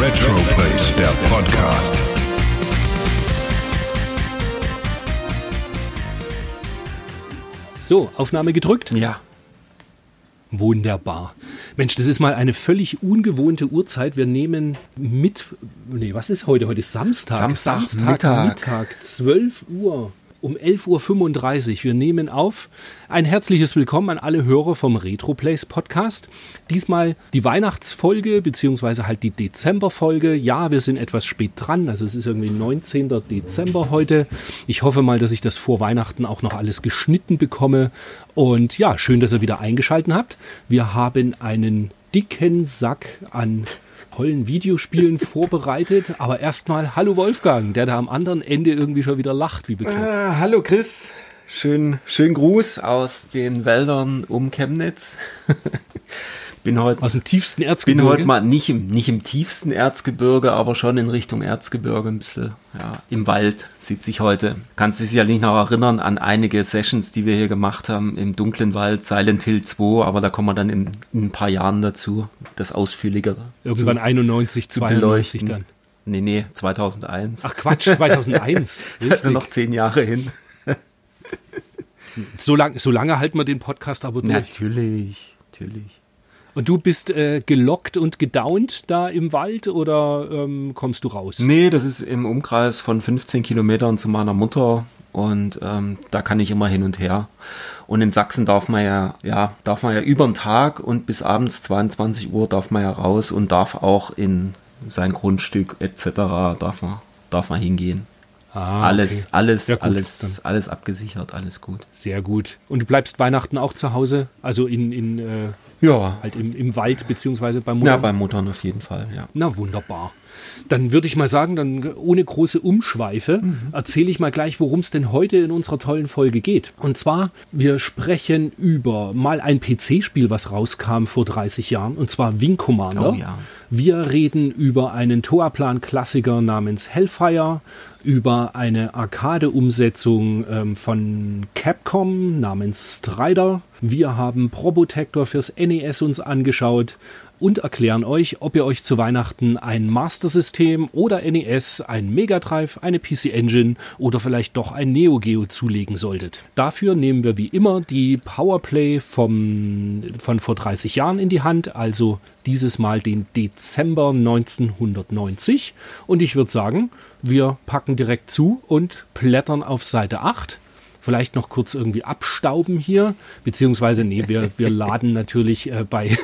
Retroplace, der Podcast. So, Aufnahme gedrückt? Ja. Wunderbar. Mensch, das ist mal eine völlig ungewohnte Uhrzeit. Wir nehmen mit, nee, was ist heute? Heute ist Samstag. Samstag, Mittag. Mittag, 12 Uhr. Um 11.35 Uhr. Wir nehmen auf. Ein herzliches Willkommen an alle Hörer vom Retroplays Podcast. Diesmal die Weihnachtsfolge, beziehungsweise halt die Dezemberfolge. Ja, wir sind etwas spät dran. Also es ist irgendwie 19. Dezember heute. Ich hoffe mal, dass ich das vor Weihnachten auch noch alles geschnitten bekomme. Und ja, schön, dass ihr wieder eingeschaltet habt. Wir haben einen dicken Sack an tollen Videospielen vorbereitet. Aber erstmal Hallo Wolfgang, der da am anderen Ende irgendwie schon wieder lacht, wie bekloppt. Äh, hallo Chris, schön, schön Gruß aus den Wäldern um Chemnitz. bin heute Aus dem tiefsten bin Erzgebirge. heute mal nicht im, nicht im tiefsten Erzgebirge, aber schon in Richtung Erzgebirge ein bisschen. Ja, im Wald sitze ich heute. Kannst du dich sicherlich noch erinnern an einige Sessions, die wir hier gemacht haben im dunklen Wald, Silent Hill 2, aber da kommen wir dann in, in ein paar Jahren dazu, das ausführlicher. Irgendwann zu 91, 92 beleuchten. dann. Nee, nee, 2001. Ach Quatsch, 2001. also Richtig. noch zehn Jahre hin. So, lang, so lange halten wir den Podcast aber durch. Natürlich, natürlich. Und du bist äh, gelockt und gedownt da im Wald oder ähm, kommst du raus? Nee, das ist im Umkreis von 15 Kilometern zu meiner Mutter und ähm, da kann ich immer hin und her. Und in Sachsen darf man ja, ja, darf man ja über den Tag und bis abends 22 Uhr darf man ja raus und darf auch in sein Grundstück etc. darf man, darf man hingehen. Ah, alles, okay. alles, Ja, gut, alles, alles abgesichert, alles gut. Sehr gut. Und du bleibst Weihnachten auch zu Hause? Also in, in äh, Ja, halt im, im Wald beziehungsweise beim ja, Mutter? bei Muttern auf jeden Fall, ja. Na wunderbar. Dann würde ich mal sagen, dann ohne große Umschweife erzähle ich mal gleich, worum es denn heute in unserer tollen Folge geht. Und zwar, wir sprechen über mal ein PC-Spiel, was rauskam vor 30 Jahren, und zwar Wing Commander. Oh ja. Wir reden über einen Toaplan-Klassiker namens Hellfire, über eine Arcade-Umsetzung ähm, von Capcom namens Strider. Wir haben Probotector fürs NES uns angeschaut und erklären euch, ob ihr euch zu Weihnachten ein Master System oder NES, ein Mega Drive, eine PC Engine oder vielleicht doch ein Neo Geo zulegen solltet. Dafür nehmen wir wie immer die Powerplay vom, von vor 30 Jahren in die Hand, also dieses Mal den Dezember 1990. Und ich würde sagen, wir packen direkt zu und blättern auf Seite 8 vielleicht noch kurz irgendwie abstauben hier, beziehungsweise nee, wir, wir laden natürlich äh, bei,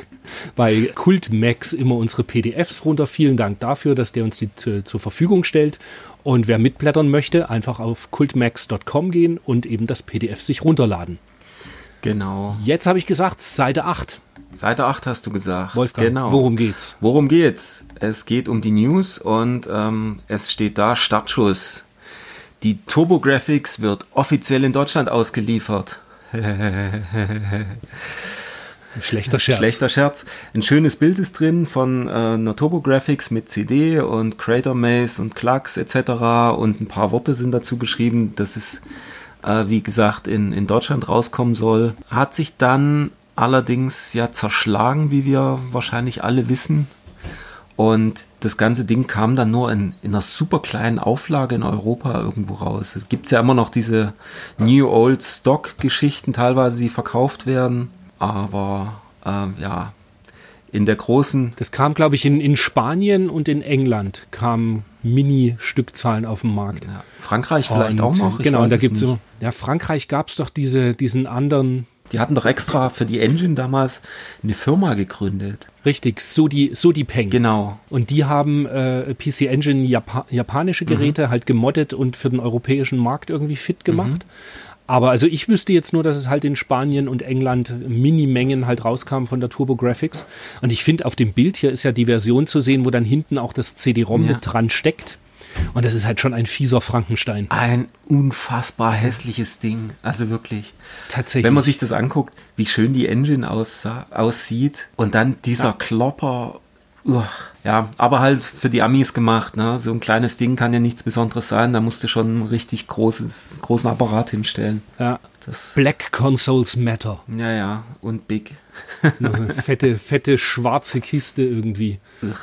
bei Kultmax immer unsere PDFs runter. Vielen Dank dafür, dass der uns die zu, zur Verfügung stellt. Und wer mitblättern möchte, einfach auf kultmax.com gehen und eben das PDF sich runterladen. Genau. Jetzt habe ich gesagt, Seite 8. Seite 8 hast du gesagt. Wolfgang, genau. worum geht's? Worum geht's? Es geht um die News und ähm, es steht da Startschuss. Die TurboGrafx wird offiziell in Deutschland ausgeliefert. Schlechter Scherz. Schlechter Scherz. Ein schönes Bild ist drin von äh, einer TurboGrafx mit CD und Creator Maze und Klacks etc. Und ein paar Worte sind dazu geschrieben, dass es, äh, wie gesagt, in, in Deutschland rauskommen soll. Hat sich dann allerdings ja zerschlagen, wie wir wahrscheinlich alle wissen. Und das ganze Ding kam dann nur in, in einer super kleinen Auflage in Europa irgendwo raus. Es gibt ja immer noch diese New Old Stock Geschichten teilweise, die verkauft werden. Aber ähm, ja, in der großen, Das kam, glaube ich, in, in Spanien und in England kamen Mini-Stückzahlen auf den Markt. ja, Frankreich vielleicht Und, auch noch. ich Genau, da gibt es so, ja, Frankreich gab es doch diese, diesen anderen, Die hatten doch extra für die Engine damals eine Firma gegründet. richtig, Sodi, Sodi Peng. Genau. Und die haben äh, PC Engine Japa japanische Mhm. Geräte halt gemoddet und für den europäischen Markt irgendwie fit gemacht. Mhm. Aber also ich wüsste jetzt nur, dass es halt in Spanien und England Minimengen halt rauskam von der TurboGrafx. Und ich finde, auf dem Bild hier ist ja die Version zu sehen, wo dann hinten auch das CD-ROM Ja. mit dran steckt. Und das ist halt schon ein fieser Frankenstein. Ein unfassbar hässliches Ding. Also wirklich. Tatsächlich. Wenn man sich das anguckt, wie schön die Engine aussah, aussieht und dann dieser Klopper ja, aber halt für die Amis gemacht, ne? So ein kleines Ding kann ja nichts Besonderes sein, da musst du schon einen richtig großes, großen Apparat hinstellen. Ja. Das Black Consoles Matter. Ja, ja, und Big. Eine fette, fette schwarze Kiste irgendwie.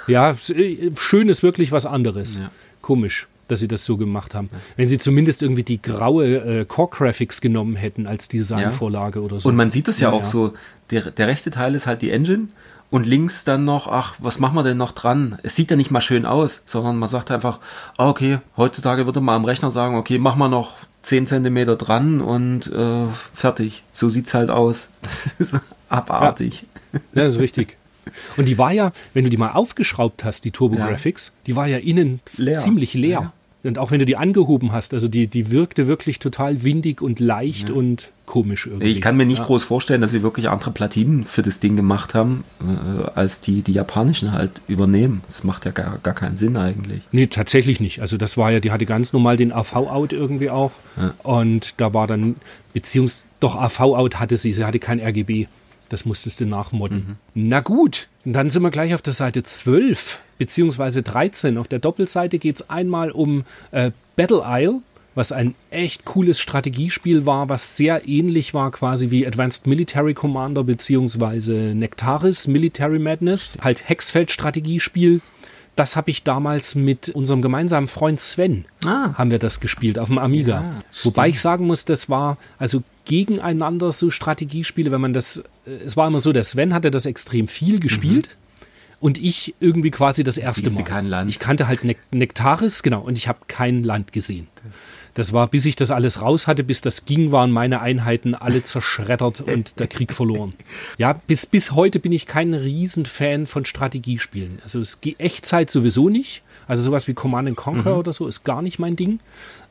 Ja, schön ist wirklich was anderes. Ja. Komisch dass sie das so gemacht haben. Wenn sie zumindest irgendwie die graue äh, Core Graphics genommen hätten als Designvorlage ja. oder so. Und man sieht das ja, ja auch ja. so, der, der rechte Teil ist halt die Engine und links dann noch, ach, was machen wir denn noch dran? Es sieht ja nicht mal schön aus, sondern man sagt einfach, ah, okay, heutzutage würde man am Rechner sagen, okay, mach mal noch 10 Zentimeter dran und äh, fertig. So sieht es halt aus. Das ist abartig. Ja, das ist richtig. Und die war ja, wenn du die mal aufgeschraubt hast, die Turbo Graphics, die war ja innen leer. ziemlich leer. Ja. Und auch wenn du die angehoben hast, also die, die wirkte wirklich total windig und leicht ja. und komisch irgendwie. Ich kann mir nicht ja. groß vorstellen, dass sie wirklich andere Platinen für das Ding gemacht haben, äh, als die, die japanischen halt übernehmen. Das macht ja gar, gar keinen Sinn eigentlich. Nee, tatsächlich nicht. Also das war ja, die hatte ganz normal den AV-Out irgendwie auch. Ja. Und da war dann, beziehungsweise doch AV-Out hatte sie, sie hatte kein RGB. Das musstest du nachmodden. Mhm. Na gut, dann sind wir gleich auf der Seite 12 beziehungsweise 13. Auf der Doppelseite geht es einmal um äh, Battle Isle, was ein echt cooles Strategiespiel war, was sehr ähnlich war quasi wie Advanced Military Commander beziehungsweise Nectaris Military Madness. Halt Hexfeld-Strategiespiel. Das habe ich damals mit unserem gemeinsamen Freund Sven, ah. haben wir das gespielt auf dem Amiga. Ja, Wobei ich sagen muss, das war also gegeneinander so Strategiespiele, wenn man das, äh, es war immer so, der Sven hatte das extrem viel gespielt. Mhm. Und ich irgendwie quasi das erste Mal. Ich kannte halt Nektaris, genau, und ich habe kein Land gesehen. Das war, bis ich das alles raus hatte, bis das ging, waren meine Einheiten alle zerschreddert und der Krieg verloren. Ja, bis, bis heute bin ich kein Riesenfan von Strategiespielen. Also es geht Echtzeit sowieso nicht. Also sowas wie Command Conquer mhm. oder so ist gar nicht mein Ding.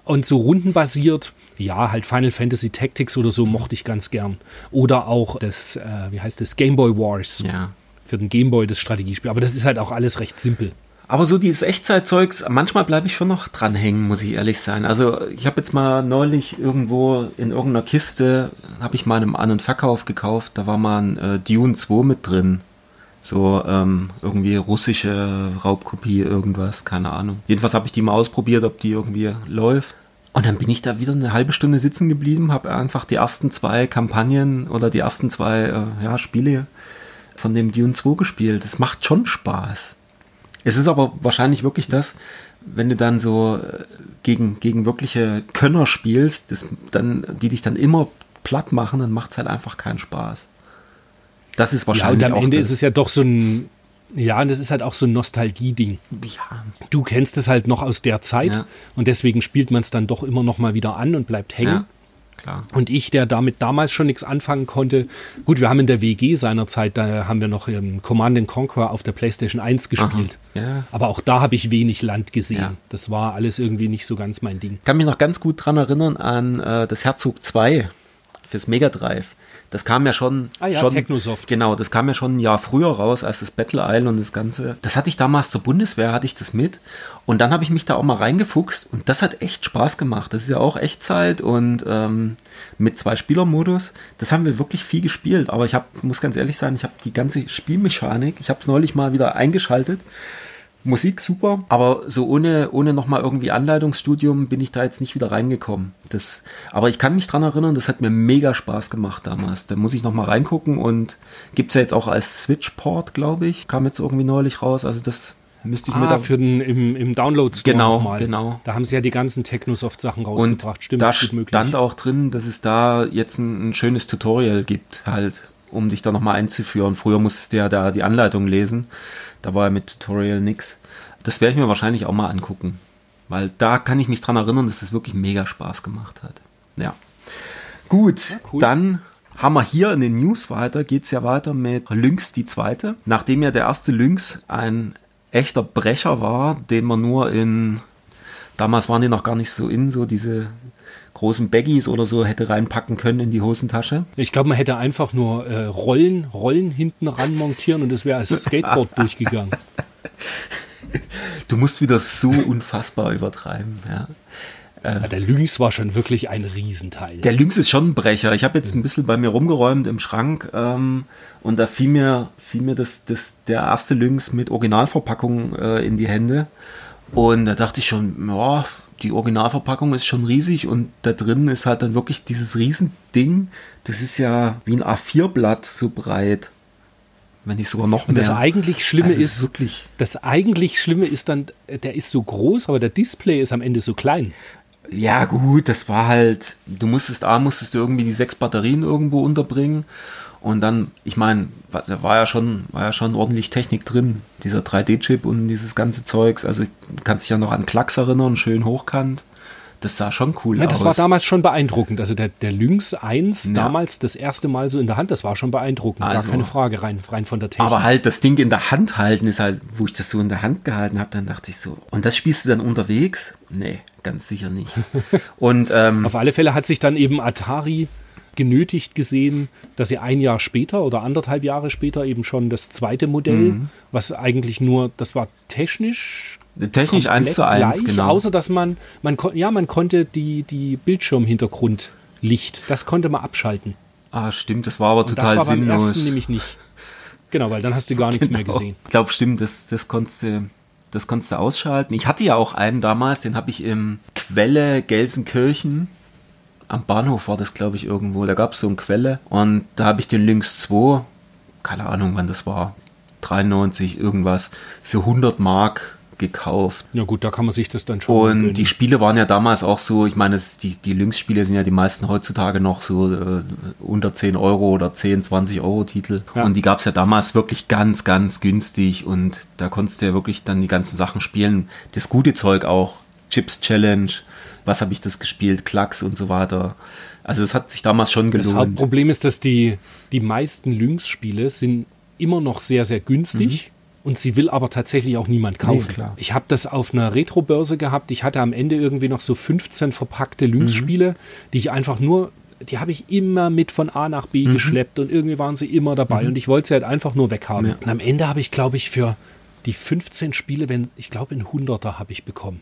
Und so rundenbasiert, ja, halt Final Fantasy Tactics oder so mochte ich ganz gern. Oder auch das, äh, wie heißt das, Game Boy Wars. Ja. Für den Game Boy das Strategiespiel. Aber das ist halt auch alles recht simpel. Aber so dieses Echtzeitzeugs, manchmal bleibe ich schon noch dranhängen, muss ich ehrlich sein. Also ich habe jetzt mal neulich irgendwo in irgendeiner Kiste, habe ich mal einen An- und Verkauf gekauft, da war mal ein äh, Dune 2 mit drin. So ähm, irgendwie russische Raubkopie, irgendwas, keine Ahnung. Jedenfalls habe ich die mal ausprobiert, ob die irgendwie läuft. Und dann bin ich da wieder eine halbe Stunde sitzen geblieben, habe einfach die ersten zwei Kampagnen oder die ersten zwei äh, ja, Spiele von dem Dune 2 gespielt. Das macht schon Spaß. Es ist aber wahrscheinlich wirklich das, wenn du dann so äh, gegen, gegen wirkliche Könner spielst, das, dann, die dich dann immer platt machen, dann macht es halt einfach keinen Spaß. Das ist wahrscheinlich. Ja, und am Ende ist es ja doch so ein. Ja, und das ist halt auch so ein Nostalgie-Ding. Ja. Du kennst es halt noch aus der Zeit ja. und deswegen spielt man es dann doch immer noch mal wieder an und bleibt hängen. Ja. Klar. Und ich, der damit damals schon nichts anfangen konnte, gut, wir haben in der WG seinerzeit, da haben wir noch ähm, Command Conquer auf der PlayStation 1 gespielt. Ja. Aber auch da habe ich wenig Land gesehen. Ja. Das war alles irgendwie nicht so ganz mein Ding. Ich kann mich noch ganz gut dran erinnern an äh, das Herzog 2 fürs Mega Drive. Das kam ja schon, ah ja, schon Technosoft. Genau, das kam ja schon ein Jahr früher raus als das Battle Isle und das Ganze. Das hatte ich damals zur Bundeswehr, hatte ich das mit. Und dann habe ich mich da auch mal reingefuchst und das hat echt Spaß gemacht. Das ist ja auch Echtzeit und ähm, mit zwei Spielermodus. Das haben wir wirklich viel gespielt. Aber ich hab, muss ganz ehrlich sein, ich habe die ganze Spielmechanik, ich habe es neulich mal wieder eingeschaltet Musik super, aber so ohne, ohne nochmal irgendwie Anleitungsstudium bin ich da jetzt nicht wieder reingekommen. Das, aber ich kann mich dran erinnern, das hat mir mega Spaß gemacht damals. Da muss ich nochmal reingucken und gibt es ja jetzt auch als Switch-Port, glaube ich. Kam jetzt irgendwie neulich raus. Also das müsste ich ah, mir da. für den im, im Download Store genau, mal. genau. Da haben sie ja die ganzen Technosoft-Sachen rausgebracht. Und Stimmt, da stand auch drin, dass es da jetzt ein, ein schönes Tutorial gibt, halt, um dich da nochmal einzuführen. Früher musstest du ja da die Anleitung lesen. Da war ja mit Tutorial nix. Das werde ich mir wahrscheinlich auch mal angucken. Weil da kann ich mich dran erinnern, dass es wirklich mega Spaß gemacht hat. Ja. Gut, ja, cool. dann haben wir hier in den News weiter, geht es ja weiter mit Lynx die zweite. Nachdem ja der erste Lynx ein echter Brecher war, den man nur in, damals waren die noch gar nicht so in, so diese großen Baggies oder so hätte reinpacken können in die Hosentasche. Ich glaube, man hätte einfach nur äh, Rollen, Rollen hinten ran montieren und es wäre als Skateboard durchgegangen. Du musst wieder so unfassbar übertreiben, ja. ja, der Lynx war schon wirklich ein Riesenteil. Der Lynx ist schon ein Brecher. Ich habe jetzt ein bisschen bei mir rumgeräumt im Schrank ähm, und da fiel mir, fiel mir das, das, der erste Lynx mit Originalverpackung äh, in die Hände. Und da dachte ich schon, ja, die Originalverpackung ist schon riesig und da drin ist halt dann wirklich dieses Riesending. Das ist ja wie ein A4-Blatt so breit. Wenn nicht sogar noch Und mehr. das eigentlich Schlimme Also ist wirklich- das eigentlich Schlimme ist dann, der ist so groß, aber der Display ist am Ende so klein. Ja, gut, das war halt, du musstest, A, musstest du irgendwie die sechs Batterien irgendwo unterbringen. Und dann, ich meine, da war ja schon, war ja schon ordentlich Technik drin, dieser 3D-Chip und dieses ganze Zeugs. Also, du kannst dich ja noch an Klacks erinnern, schön hochkant. Das sah schon cool Ja, aus. das war damals schon beeindruckend. Also der, der Lynx 1 Ja. damals das erste Mal so in der Hand, das war schon beeindruckend. Also- Gar keine Frage, rein, rein von der Technik. Aber halt das Ding in der Hand halten ist halt, wo ich das so in der Hand gehalten habe, dann dachte ich so, und das spielst du dann unterwegs? Nee, ganz sicher nicht. Und ähm, Auf alle Fälle hat sich dann eben Atari genötigt gesehen, dass sie ein Jahr später oder anderthalb Jahre später eben schon das zweite Modell, Mhm. was eigentlich nur, das war technisch technisch eins zu eins, genau. außer dass man, man ja, man konnte die, die Bildschirmhintergrundlicht, das konnte man abschalten. ah, stimmt, das war aber total das war beim sinnlos. ersten nämlich nicht. Genau, weil dann hast du gar nichts mehr Genau. gesehen. Ich glaube, stimmt, das, das konntest du, das konntest du ausschalten. Ich hatte ja auch einen damals, den habe ich im Quelle Gelsenkirchen. Am Bahnhof war das, glaube ich, irgendwo. Da gab es so eine Quelle. Und da habe ich den Lynx 2, keine Ahnung, wann das war, 93, irgendwas, für 100 Mark gekauft. Ja gut, da kann man sich das dann schon Und gönnen. die Spiele waren ja damals auch so, ich meine, es, die, die Lynx-Spiele sind ja die meisten heutzutage noch so äh, unter 10 Euro oder 10, 20 Euro Titel. Ja. Und die gab es ja damals wirklich ganz, ganz günstig und da konntest du ja wirklich dann die ganzen Sachen spielen. Das gute Zeug auch, Chips Challenge, was habe ich das gespielt, Klacks und so weiter. Also es hat sich damals schon Das gelohnt. Hauptproblem ist, dass die, die meisten Lynx-Spiele sind immer noch sehr, sehr günstig. Und sie will aber tatsächlich auch niemand kaufen. Mhm. klar. Ich habe das auf einer Retro-Börse gehabt. Ich hatte am Ende irgendwie noch so 15 verpackte Lynx-Spiele, Mhm. die ich einfach nur, die habe ich immer mit von A nach B Mhm. geschleppt und irgendwie waren sie immer dabei und ich wollte sie halt einfach nur weghaben. Ja. Und am Ende habe ich, glaube ich, für die 15 Spiele, wenn, ich glaube, ein Hunderter habe ich bekommen.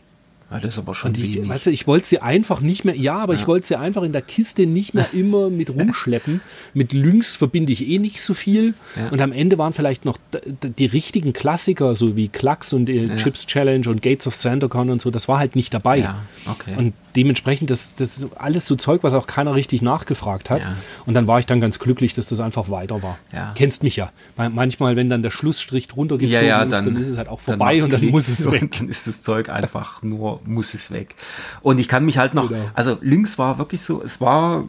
Ja, das ist aber schon Und ich, wenig. weißt du, ich wollte sie einfach nicht mehr, ja, aber ich wollte sie einfach in der Kiste nicht mehr immer mit rumschleppen. Mit Lynx verbinde ich eh nicht so viel. Ja. Und am Ende waren vielleicht noch die richtigen Klassiker, so wie Klacks und äh, Chips Challenge und Gates of Sandercon und so, das war halt nicht dabei. Ja, okay. Und dementsprechend, das, das ist alles so Zeug, was auch keiner richtig nachgefragt hat. Ja. Und dann war ich dann ganz glücklich, dass das einfach weiter war. Ja. Kennst mich ja. Weil Manchmal, wenn dann der Schlussstrich drunter gezogen ja, ja, ist, dann, dann ist es halt auch dann vorbei macht's und dann Klick muss es weg. Dann ist das Zeug einfach nur, muss es weg. Und ich kann mich halt noch, Genau. also Lynx war wirklich so, es war,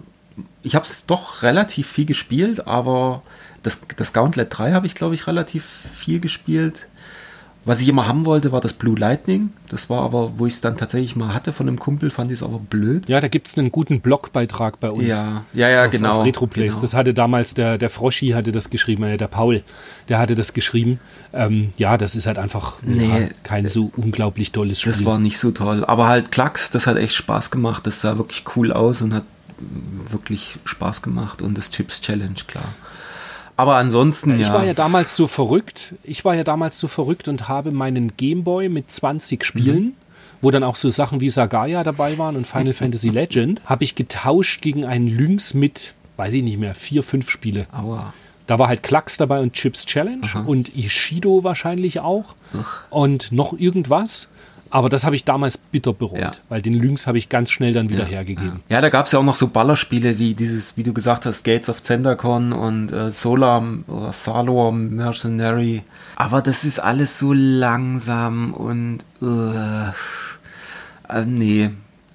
ich habe es doch relativ viel gespielt, aber das, das Gauntlet 3 habe ich, glaube ich, relativ viel gespielt. Was ich immer haben wollte, war das Blue Lightning. Das war aber, wo ich es dann tatsächlich mal hatte von einem Kumpel, fand ich es aber blöd. Ja, da gibt es einen guten Blogbeitrag bei uns. Ja, ja, ja, auf, genau. Auf Retroplays. genau. Das hatte damals der, der Froschi hatte das geschrieben, äh, der Paul, der hatte das geschrieben. Ähm, ja, das ist halt einfach Nee, ja, kein so unglaublich tolles Spiel. Das war nicht so toll. Aber halt Klacks, das hat echt Spaß gemacht. Das sah wirklich cool aus und hat wirklich Spaß gemacht. Und das Chips Challenge, klar. Aber ansonsten, ich ja. war ja damals so verrückt. Ich war ja damals so verrückt und habe meinen Gameboy mit 20 Spielen, Mhm. wo dann auch so Sachen wie Sagaya dabei waren und Final Fantasy Legend, habe ich getauscht gegen einen Lynx mit, weiß ich nicht mehr, vier, fünf Spiele. Aua. Da war halt Klacks dabei und Chips Challenge und Ishido wahrscheinlich auch und noch irgendwas. Aber das habe ich damals bitter bereut, Ja. weil den Lynx habe ich ganz schnell dann wieder hergegeben. Ja, da gab es ja auch noch so Ballerspiele wie dieses, wie du gesagt hast, Gates of Zendakon und äh, Solar oder Salor Mercenary. Aber das ist alles so langsam und äh, äh, nee.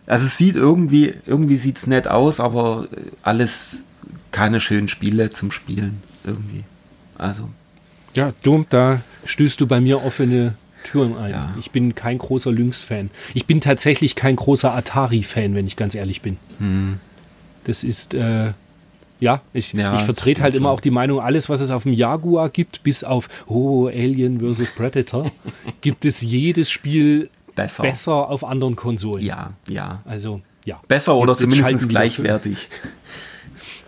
Also es sieht irgendwie, irgendwie sieht's nett aus, aber äh, alles keine schönen Spiele zum Spielen irgendwie. Also Ja, du, da stößt du bei mir offene Türen ein. Ja. Ich bin kein großer Lynx-Fan. Ich bin tatsächlich kein großer Atari-Fan, wenn ich ganz ehrlich bin. Das ist, äh, ja, ich, Hm. Ja, ich vertrete halt immer schon. auch die Meinung, alles, was es auf dem Jaguar gibt, bis auf oh, Alien vs. Predator, gibt es jedes Spiel besser. besser auf anderen Konsolen. Ja, ja. Also, ja. Besser oder Jetzt- jetzt zumindest wieder- gleichwertig.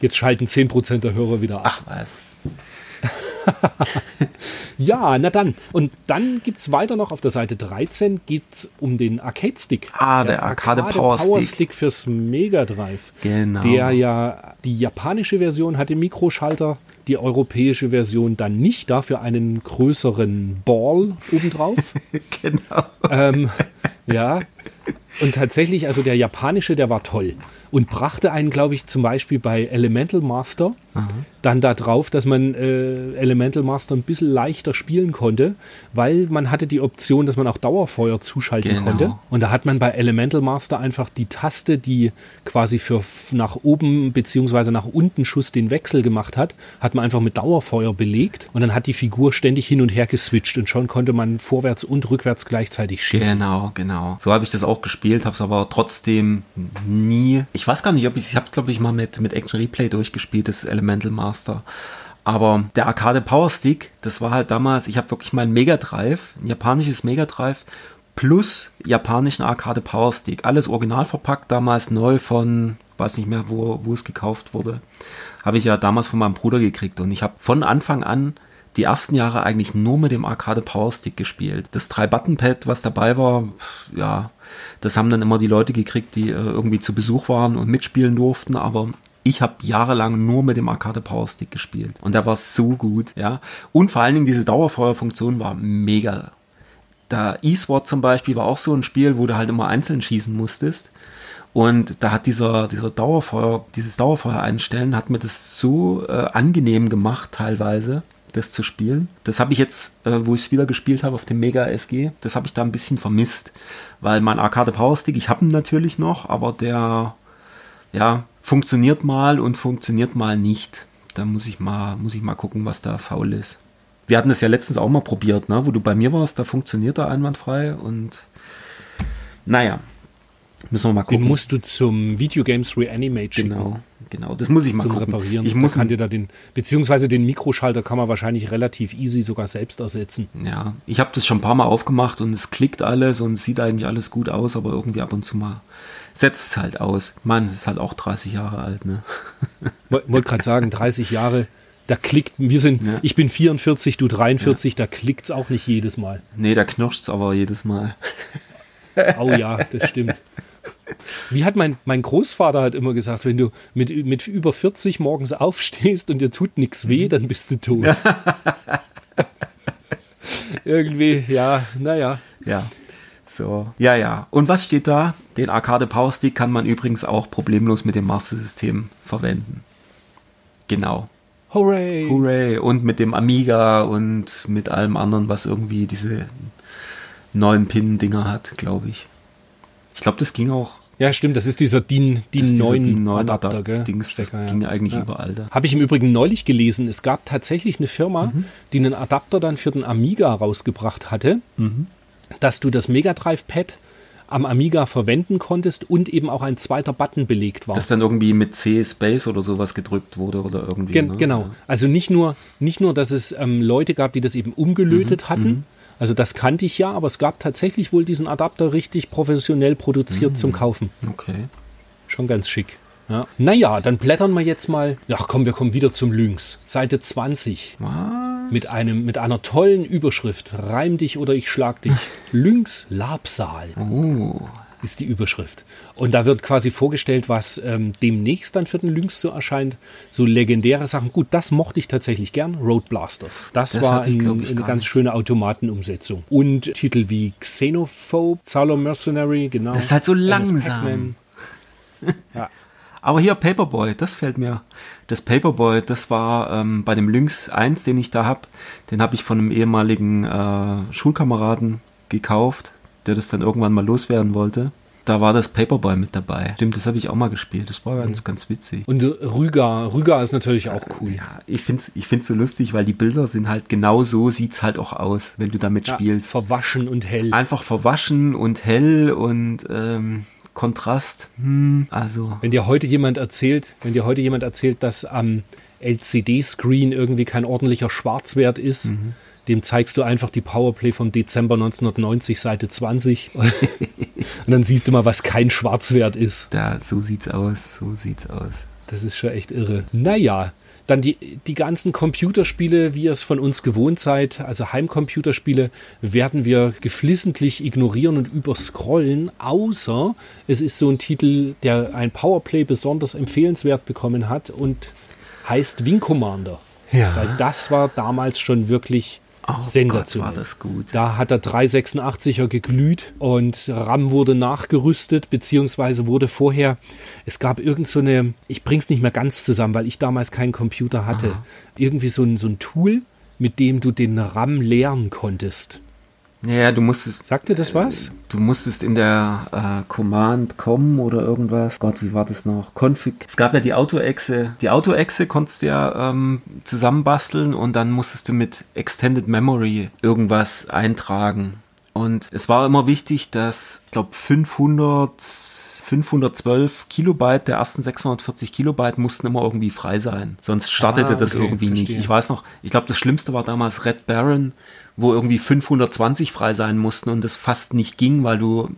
Jetzt schalten 10% der Hörer wieder ab. Ach was. ja, na dann. Und dann gibt es weiter noch auf der Seite 13 geht's um den Arcade-Stick. Ah, der, der Arcade, Arcade Power, Power Stick. Stick fürs Mega Drive. Genau. Der ja, die japanische Version hatte Mikroschalter, die europäische Version dann nicht, dafür einen größeren Ball obendrauf. genau. Ähm, ja. Und tatsächlich, also der japanische, der war toll und brachte einen, glaube ich, zum Beispiel bei Elemental Master Aha. dann da drauf, dass man äh, Elemental Master ein bisschen leichter spielen konnte, weil man hatte die Option, dass man auch Dauerfeuer zuschalten genau. konnte. Und da hat man bei Elemental Master einfach die Taste, die quasi für nach oben bzw. nach unten Schuss den Wechsel gemacht hat, hat man einfach mit Dauerfeuer belegt und dann hat die Figur ständig hin und her geswitcht und schon konnte man vorwärts und rückwärts gleichzeitig schießen. Genau, genau. So habe ich das auch gespielt, habe es aber trotzdem nie. Ich weiß gar nicht, ob ich, ich habe glaube ich mal mit mit Action Replay durchgespielt, das Elemental Master. Aber der Arcade Power Stick, das war halt damals, ich habe wirklich mein Mega Drive, ein japanisches Mega Drive plus japanischen Arcade Power Stick. Alles original verpackt, damals neu von, weiß nicht mehr, wo, wo es gekauft wurde. Habe ich ja damals von meinem Bruder gekriegt und ich habe von Anfang an die ersten Jahre eigentlich nur mit dem Arcade Power Stick gespielt. Das 3-Button-Pad, was dabei war, ja, das haben dann immer die Leute gekriegt, die äh, irgendwie zu Besuch waren und mitspielen durften, aber ich habe jahrelang nur mit dem Arcade Power Stick gespielt und der war so gut, ja. Und vor allen Dingen diese Dauerfeuerfunktion war mega. Da E-Sword zum Beispiel war auch so ein Spiel, wo du halt immer einzeln schießen musstest. Und da hat dieser, dieser Dauerfeuer, dieses Dauerfeuer einstellen, hat mir das so äh, angenehm gemacht teilweise, das zu spielen. Das habe ich jetzt, äh, wo ich es wieder gespielt habe auf dem Mega SG, das habe ich da ein bisschen vermisst, weil mein Arcade Power Stick, ich habe ihn natürlich noch, aber der, ja, funktioniert mal und funktioniert mal nicht. Da muss ich mal, muss ich mal gucken, was da faul ist. Wir hatten das ja letztens auch mal probiert, ne? wo du bei mir warst, da funktioniert er einwandfrei und naja, müssen wir mal gucken. Den musst du zum Videogames Reanimate schicken. Genau, genau, das muss ich mal zum gucken. reparieren. Ich muss kann dir da den, beziehungsweise den Mikroschalter kann man wahrscheinlich relativ easy sogar selbst ersetzen. Ja, ich habe das schon ein paar Mal aufgemacht und es klickt alles und sieht eigentlich alles gut aus, aber irgendwie ab und zu mal setzt es halt aus. Mann, es ist halt auch 30 Jahre alt, ne? Wollte gerade sagen, 30 Jahre, da klickt, wir sind, ja. ich bin 44, du 43, ja. da klickt es auch nicht jedes Mal. Nee, da knirscht es aber jedes Mal. Oh ja, das stimmt. Wie hat mein, mein Großvater halt immer gesagt, wenn du mit, mit über 40 morgens aufstehst und dir tut nichts weh, dann bist du tot. Irgendwie, ja, naja. Ja. So, ja, ja. Und was steht da? Den Arcade Power Stick kann man übrigens auch problemlos mit dem Master System verwenden. Genau. Hooray! Hooray! Und mit dem Amiga und mit allem anderen, was irgendwie diese neuen Pin-Dinger hat, glaube ich. Ich glaube, das ging auch. Ja, stimmt, das ist dieser DIN, DIN 9 DIN 9 Adapter, Adapter gell? Dings, das Stecker, ging ja. eigentlich ja. überall da. Habe ich im Übrigen neulich gelesen. Es gab tatsächlich eine Firma, mhm. die einen Adapter dann für den Amiga rausgebracht hatte. Mhm dass du das Mega Drive Pad am Amiga verwenden konntest und eben auch ein zweiter Button belegt war. Das dann irgendwie mit C Space oder sowas gedrückt wurde oder irgendwie. Gen ne? Genau. Also nicht nur, nicht nur, dass es ähm, Leute gab, die das eben umgelötet mhm, hatten. Mhm. Also das kannte ich ja, aber es gab tatsächlich wohl diesen Adapter richtig professionell produziert mhm. zum Kaufen. Okay. Schon ganz schick. Ja. Naja, dann blättern wir jetzt mal. Ach komm, wir kommen wieder zum Lynx. Seite 20. Was? Mit, einem, mit einer tollen Überschrift. Reim dich oder ich schlag dich. Lynx Labsal. Oh. Ist die Überschrift. Und da wird quasi vorgestellt, was ähm, demnächst dann für den Lynx so erscheint. So legendäre Sachen. Gut, das mochte ich tatsächlich gern. Road Blasters. Das, das war ich, ein, eine ganz schöne Automatenumsetzung. Und Titel wie Xenophobe, Zalo Mercenary, genau. Das ist halt so langsam. ja. Aber hier Paperboy, das fällt mir. Das Paperboy, das war ähm, bei dem Lynx 1, den ich da habe, den habe ich von einem ehemaligen äh, Schulkameraden gekauft, der das dann irgendwann mal loswerden wollte. Da war das Paperboy mit dabei. Stimmt, das habe ich auch mal gespielt. Das war ganz, mhm. ganz witzig. Und Rüger, Rüger ist natürlich auch cool. Ja, ich finde es ich find's so lustig, weil die Bilder sind halt genau so, sieht es halt auch aus, wenn du damit ja, spielst. Verwaschen und hell. Einfach verwaschen und hell und ähm, Kontrast. Hm, also. Wenn dir heute jemand erzählt, wenn dir heute jemand erzählt, dass am LCD-Screen irgendwie kein ordentlicher Schwarzwert ist, mhm. Dem zeigst du einfach die Powerplay von Dezember 1990, Seite 20. und dann siehst du mal, was kein Schwarzwert ist. Da, so sieht's aus, so sieht's aus. Das ist schon echt irre. Naja, Dann die, die ganzen Computerspiele, wie ihr es von uns gewohnt seid, also Heimcomputerspiele, werden wir geflissentlich ignorieren und überscrollen, außer es ist so ein Titel, der ein Powerplay besonders empfehlenswert bekommen hat und heißt Wing Commander. Ja. Weil das war damals schon wirklich Oh Sensationell. Gott, war das gut. Da hat der 386er geglüht und RAM wurde nachgerüstet, beziehungsweise wurde vorher, es gab irgend so eine, ich bring's nicht mehr ganz zusammen, weil ich damals keinen Computer hatte, Aha. irgendwie so ein, so ein Tool, mit dem du den RAM leeren konntest. Ja, du musstest. Sagt dir das was? Du musstest in der äh, Command kommen oder irgendwas. Gott, wie war das noch? Config. Es gab ja die Autoexe. Die Autoexe konntest du ja ähm, zusammenbasteln und dann musstest du mit Extended Memory irgendwas eintragen. Und es war immer wichtig, dass, ich glaube, 500 512 Kilobyte der ersten 640 Kilobyte mussten immer irgendwie frei sein. Sonst startete ah, okay, das irgendwie verstehe. nicht. Ich weiß noch, ich glaube, das Schlimmste war damals Red Baron, wo irgendwie 520 frei sein mussten und das fast nicht ging, weil du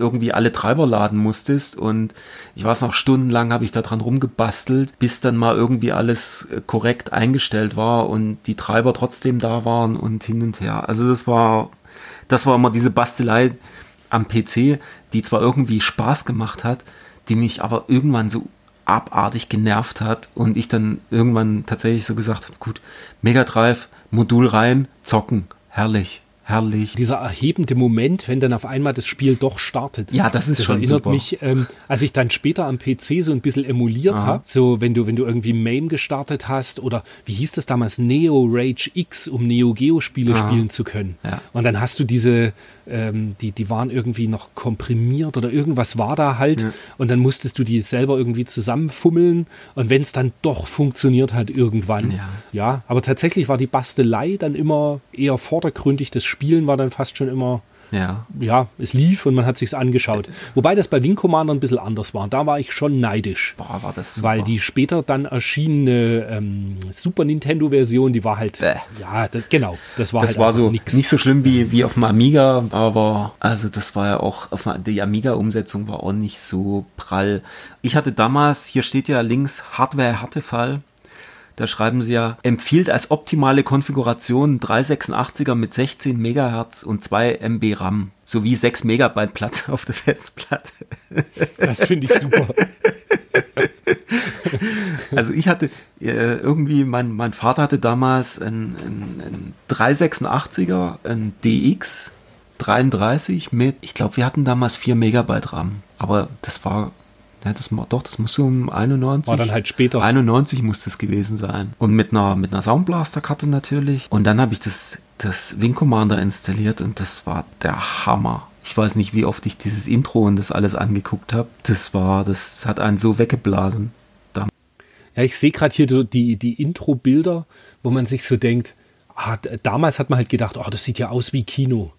irgendwie alle Treiber laden musstest und ich weiß noch, stundenlang habe ich da dran rumgebastelt, bis dann mal irgendwie alles äh, korrekt eingestellt war und die Treiber trotzdem da waren und hin und her. Also das war, das war immer diese Bastelei am PC, die zwar irgendwie Spaß gemacht hat, die mich aber irgendwann so abartig genervt hat und ich dann irgendwann tatsächlich so gesagt habe, gut, Mega Drive, Modul rein, zocken. Herrlich. Herrlich. Dieser erhebende Moment, wenn dann auf einmal das Spiel doch startet. Ja, das ist das schon erinnert super. mich, ähm, als ich dann später am PC so ein bisschen emuliert habe, so wenn du, wenn du irgendwie MAME gestartet hast oder wie hieß das damals, Neo Rage X, um Neo Geo Spiele Aha. spielen zu können. Ja. Und dann hast du diese, ähm, die, die waren irgendwie noch komprimiert oder irgendwas war da halt. Ja. Und dann musstest du die selber irgendwie zusammenfummeln. Und wenn es dann doch funktioniert halt irgendwann. Ja. ja, aber tatsächlich war die Bastelei dann immer eher vordergründig. Das Spielen war dann fast schon immer ja. ja, es lief und man hat sich's angeschaut. Wobei das bei Wing Commander ein bisschen anders war. Da war ich schon neidisch. Boah, war das super. Weil die später dann erschienene ähm, Super Nintendo-Version, die war halt, Bäh. ja, das, genau, das war das halt war so nix. nicht so schlimm wie, wie auf dem Amiga, aber also das war ja auch, auf, die Amiga-Umsetzung war auch nicht so prall. Ich hatte damals, hier steht ja links Hardware-Härtefall, da schreiben sie ja, empfiehlt als optimale Konfiguration 386er mit 16 Megahertz und 2 MB RAM sowie 6 Megabyte Platz auf der Festplatte. Das finde ich super. Also ich hatte äh, irgendwie, mein, mein Vater hatte damals einen, einen, einen 386er, ein DX 33 mit, ich glaube, wir hatten damals 4 Megabyte RAM. Aber das war ja, das, doch, das muss so um 91. War dann halt später. 91 muss das gewesen sein. Und mit einer, mit einer Soundblaster-Karte natürlich. Und dann habe ich das, das Wing Commander installiert und das war der Hammer. Ich weiß nicht, wie oft ich dieses Intro und das alles angeguckt habe. Das war, das hat einen so weggeblasen. Ja, ich sehe gerade hier die, die Intro-Bilder, wo man sich so denkt, ah, damals hat man halt gedacht, oh, das sieht ja aus wie Kino.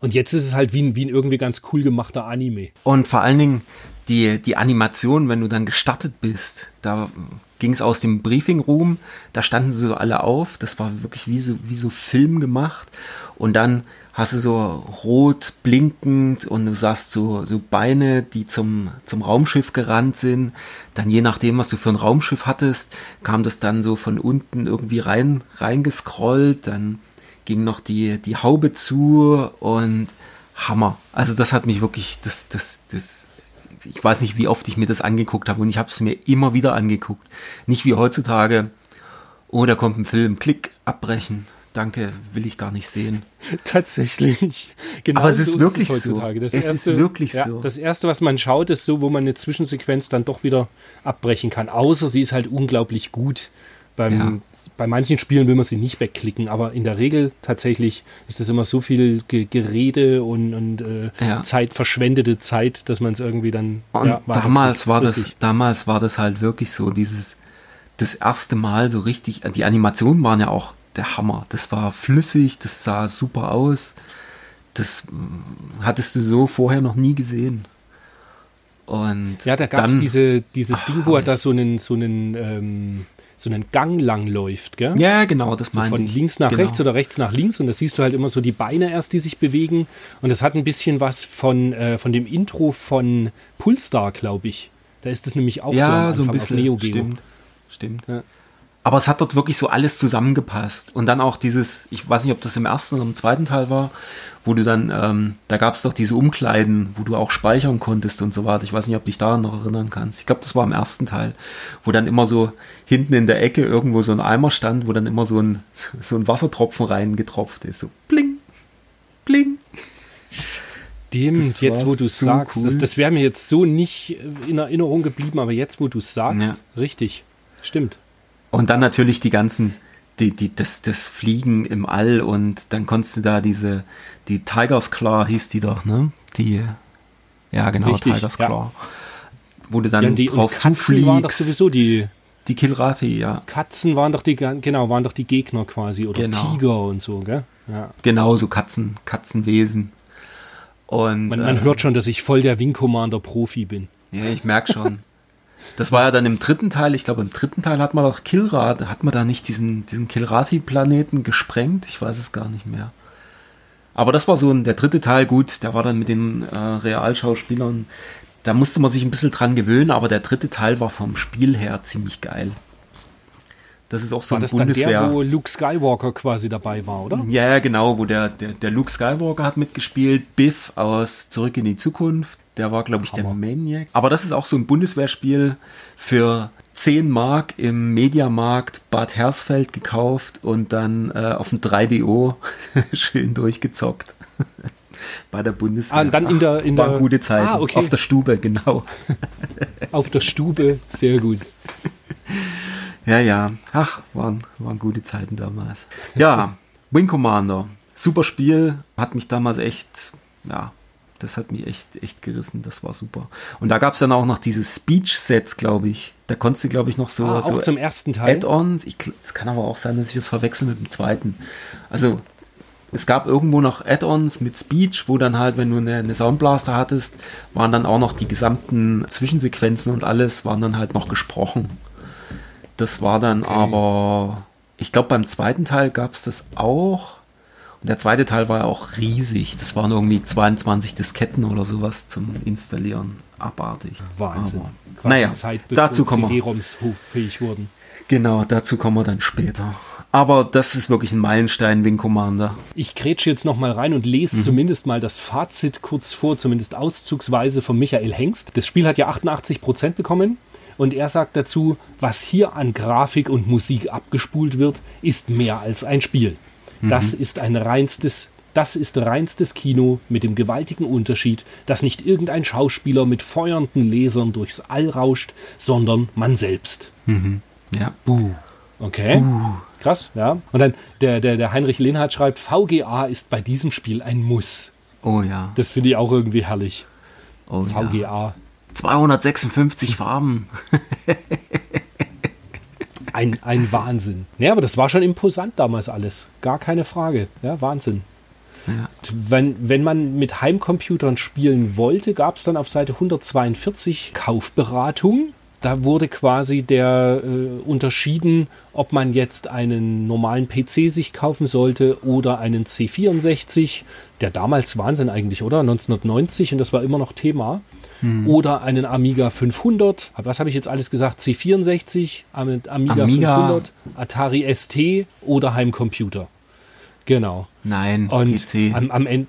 Und jetzt ist es halt wie ein, wie ein irgendwie ganz cool gemachter Anime. Und vor allen Dingen, die, die Animation, wenn du dann gestartet bist, da ging es aus dem Briefing Room, da standen sie so alle auf, das war wirklich wie so, wie so Film gemacht und dann hast du so rot blinkend und du sahst so, so Beine, die zum, zum Raumschiff gerannt sind. Dann je nachdem, was du für ein Raumschiff hattest, kam das dann so von unten irgendwie rein, reingescrollt, dann ging noch die, die Haube zu und Hammer. Also das hat mich wirklich, das, das, das ich weiß nicht, wie oft ich mir das angeguckt habe und ich habe es mir immer wieder angeguckt. Nicht wie heutzutage, oh, da kommt ein Film, klick, abbrechen. Danke, will ich gar nicht sehen. Tatsächlich. Genau Aber es ist so wirklich ist es so. Das es erste, ist wirklich ja, so. Das erste, was man schaut, ist so, wo man eine Zwischensequenz dann doch wieder abbrechen kann. Außer sie ist halt unglaublich gut. Beim, ja bei manchen Spielen will man sie nicht wegklicken, aber in der Regel tatsächlich ist das immer so viel Ge Gerede und, und äh, ja. Zeit, verschwendete Zeit, dass man es irgendwie dann. Und ja, war damals war das, damals war das halt wirklich so, dieses, das erste Mal so richtig, die Animationen waren ja auch der Hammer. Das war flüssig, das sah super aus. Das hm, hattest du so vorher noch nie gesehen. Und ja, da gab es diese, dieses ach, Ding, wo er da so einen, so einen ähm, so einen Gang lang läuft, gell? Ja, genau, das so Von ich. links nach genau. rechts oder rechts nach links und da siehst du halt immer so die Beine erst, die sich bewegen und das hat ein bisschen was von, äh, von dem Intro von Pulstar, glaube ich. Da ist es nämlich auch ja, so, so ein bisschen, auf Neo Geo. Stimmt, stimmt. Ja. Aber es hat dort wirklich so alles zusammengepasst. Und dann auch dieses, ich weiß nicht, ob das im ersten oder im zweiten Teil war, wo du dann, ähm, da gab es doch diese Umkleiden, wo du auch speichern konntest und so weiter. Ich weiß nicht, ob dich daran noch erinnern kannst. Ich glaube, das war im ersten Teil, wo dann immer so hinten in der Ecke irgendwo so ein Eimer stand, wo dann immer so ein, so ein Wassertropfen reingetropft ist. So bling, bling. Stimmt, jetzt wo du so sagst, cool. das, das wäre mir jetzt so nicht in Erinnerung geblieben, aber jetzt wo du sagst, ja. richtig, stimmt. Und dann natürlich die ganzen, die, die, das, das Fliegen im All und dann konntest du da diese, die Tiger's Claw hieß die doch, ne? Die, ja genau, Richtig, Tiger's Claw. Ja. Wo du dann ja, die, drauf Katzen zufliegst. waren doch sowieso die, die Kilrati, ja. Katzen waren doch die, genau, waren doch die Gegner quasi oder genau. Tiger und so, gell? Ja. Genau, so Katzen, Katzenwesen. Und, man, man äh, hört schon, dass ich voll der Wing Commander Profi bin. Ja, ich merke schon. Das war ja dann im dritten Teil, ich glaube im dritten Teil hat man doch Kilrat, hat man da nicht diesen, diesen Kilrati-Planeten gesprengt? Ich weiß es gar nicht mehr. Aber das war so ein, der dritte Teil, gut, der war dann mit den äh, Realschauspielern, da musste man sich ein bisschen dran gewöhnen, aber der dritte Teil war vom Spiel her ziemlich geil. Das ist auch so war ein das Bundeswehr. Dann der, wo Luke Skywalker quasi dabei war, oder? Ja, genau, wo der, der, der Luke Skywalker hat mitgespielt, Biff aus Zurück in die Zukunft, der war, glaube ich, Hammer. der Maniac. Aber das ist auch so ein Bundeswehrspiel für 10 Mark im Mediamarkt Bad Hersfeld gekauft und dann äh, auf dem 3DO schön durchgezockt. Bei der Bundeswehr. Ah, und dann in der, in Ach, war gute Zeit. Ah, okay. Auf der Stube, genau. auf der Stube, sehr gut. Ja, ja. Ach, waren, waren gute Zeiten damals. Ja, Wing Commander. Super Spiel. Hat mich damals echt, ja, das hat mich echt, echt gerissen. Das war super. Und da gab es dann auch noch diese Speech-Sets, glaube ich. Da konntest du, glaube ich, noch so, ah, so zum ersten Teil. Add-ons. Es kann aber auch sein, dass ich das verwechsel mit dem zweiten. Also, es gab irgendwo noch Add-ons mit Speech, wo dann halt, wenn du eine, eine Soundblaster hattest, waren dann auch noch die gesamten Zwischensequenzen und alles, waren dann halt noch gesprochen. Das war dann okay. aber, ich glaube, beim zweiten Teil gab es das auch. Und der zweite Teil war ja auch riesig. Das waren irgendwie 22 Disketten oder sowas zum Installieren. Abartig. Wahnsinn. Aber, naja, Zeit, dazu kommen wir. fähig wurden. Genau, dazu kommen wir dann später. Aber das ist wirklich ein Meilenstein, Wing Commander. Ich grätsche jetzt noch mal rein und lese mhm. zumindest mal das Fazit kurz vor, zumindest auszugsweise von Michael Hengst. Das Spiel hat ja 88 Prozent bekommen. Und er sagt dazu, was hier an Grafik und Musik abgespult wird, ist mehr als ein Spiel. Das mhm. ist ein reinstes das ist reinstes Kino mit dem gewaltigen Unterschied, dass nicht irgendein Schauspieler mit feuernden Lasern durchs All rauscht, sondern man selbst. Mhm. Ja. Buh. Okay. Buh. Krass, ja. Und dann der, der, der Heinrich Lehnhardt schreibt, VGA ist bei diesem Spiel ein Muss. Oh ja. Das finde ich auch irgendwie herrlich. Oh, VGA. Ja. 256 Farben. ein, ein Wahnsinn. Ja, aber das war schon imposant damals alles. Gar keine Frage. Ja, Wahnsinn. Ja. Wenn, wenn man mit Heimcomputern spielen wollte, gab es dann auf Seite 142 Kaufberatung. Da wurde quasi der äh, unterschieden, ob man jetzt einen normalen PC sich kaufen sollte oder einen C64. Der damals Wahnsinn eigentlich, oder? 1990 und das war immer noch Thema hm. oder einen Amiga 500. Was habe ich jetzt alles gesagt? C64, Amiga, Amiga 500, Atari ST oder Heimcomputer. Genau. Nein, Und PC. Am, am Ende,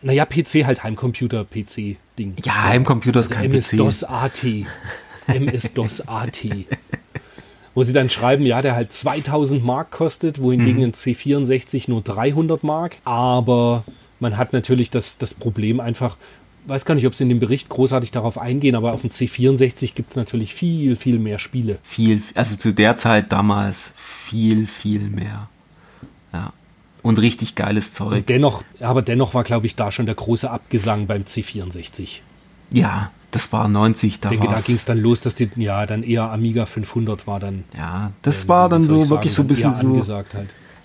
naja, PC halt Heimcomputer, PC-Ding. Ja, Heimcomputer ist also kein MS-DOS PC. AT. MS-DOS AT. Wo sie dann schreiben, ja, der halt 2000 Mark kostet, wohingegen mhm. ein C64 nur 300 Mark. Aber man hat natürlich das, das Problem einfach, weiß gar nicht, ob sie in dem Bericht großartig darauf eingehen, aber auf dem C64 gibt es natürlich viel, viel mehr Spiele. Viel, also zu der Zeit damals viel, viel mehr. Ja. Und richtig geiles Zeug. Und dennoch, aber dennoch war, glaube ich, da schon der große Abgesang beim C64. Ja, das war 90. Da ich denke, da ging es dann los, dass die, ja, dann eher Amiga 500 war dann. Ja, das äh, war dann so wirklich sagen, so ein bisschen so. Halt.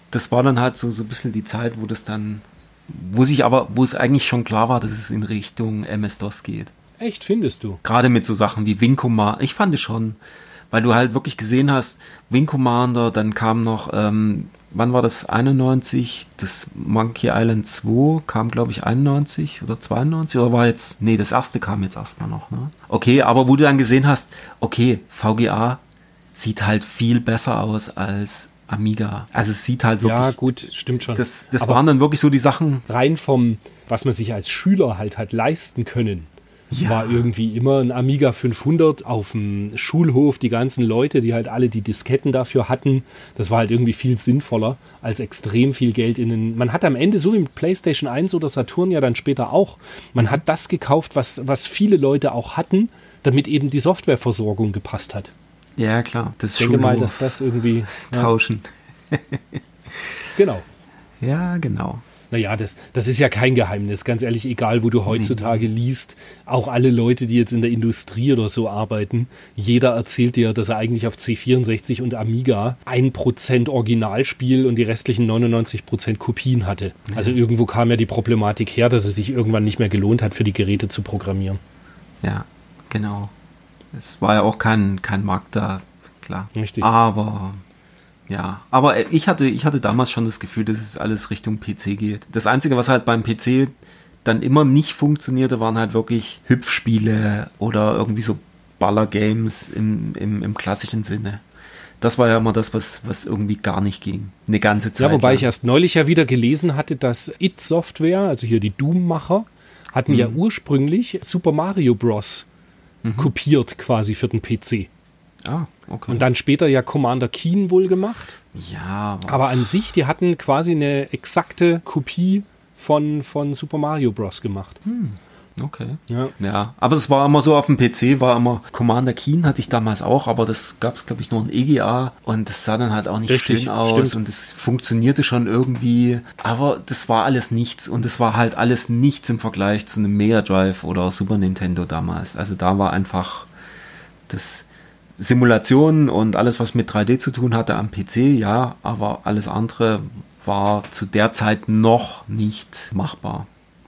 Das war dann halt so, so ein bisschen die Zeit, wo das dann wo sich aber, wo es eigentlich schon klar war, dass es in Richtung MS-DOS geht. Echt, findest du? Gerade mit so Sachen wie Wing Commander. Ich fand es schon, weil du halt wirklich gesehen hast, Wing Commander, dann kam noch, ähm, wann war das? 91, das Monkey Island 2 kam, glaube ich, 91 oder 92 oder war jetzt, nee, das erste kam jetzt erstmal noch, ne? Okay, aber wo du dann gesehen hast, okay, VGA sieht halt viel besser aus als Amiga. Also es sieht halt wirklich. Ja, gut, stimmt schon. Das, das waren dann wirklich so die Sachen. Rein vom, was man sich als Schüler halt halt leisten können ja. war irgendwie immer ein Amiga 500 auf dem Schulhof. Die ganzen Leute, die halt alle die Disketten dafür hatten, das war halt irgendwie viel sinnvoller als extrem viel Geld in den. Man hat am Ende so wie mit PlayStation 1 oder Saturn ja dann später auch, man hat das gekauft, was, was viele Leute auch hatten, damit eben die Softwareversorgung gepasst hat. Ja, klar. Das ich denke mal, dass das irgendwie. Tauschen. Ja. genau. Ja, genau. Naja, das, das ist ja kein Geheimnis, ganz ehrlich, egal wo du heutzutage liest, auch alle Leute, die jetzt in der Industrie oder so arbeiten, jeder erzählt dir, dass er eigentlich auf C64 und Amiga ein Prozent Originalspiel und die restlichen 99 Prozent Kopien hatte. Also irgendwo kam ja die Problematik her, dass es sich irgendwann nicht mehr gelohnt hat, für die Geräte zu programmieren. Ja, genau. Es war ja auch kein, kein Markt da, klar. Richtig. Aber ja, aber äh, ich hatte, ich hatte damals schon das Gefühl, dass es alles Richtung PC geht. Das Einzige, was halt beim PC dann immer nicht funktionierte, waren halt wirklich Hüpfspiele oder irgendwie so Baller-Games im, im, im klassischen Sinne. Das war ja immer das, was, was irgendwie gar nicht ging. Eine ganze Zeit. Ja, wobei lang. ich erst neulich ja wieder gelesen hatte, dass It Software, also hier die Doom-Macher, hatten mhm. ja ursprünglich Super Mario Bros. Mhm. kopiert quasi für den PC. Ah, okay. Und dann später ja Commander Keen wohl gemacht. Ja. Aber, aber an sich, die hatten quasi eine exakte Kopie von, von Super Mario Bros. gemacht. Hm. Okay. Ja. ja. Aber es war immer so auf dem PC, war immer Commander Keen hatte ich damals auch, aber das gab es, glaube ich, nur in EGA und das sah dann halt auch nicht Richtig, schön aus stimmt. und es funktionierte schon irgendwie. Aber das war alles nichts und es war halt alles nichts im Vergleich zu einem Mega Drive oder Super Nintendo damals. Also da war einfach das Simulationen und alles, was mit 3D zu tun hatte am PC, ja, aber alles andere war zu der Zeit noch nicht machbar.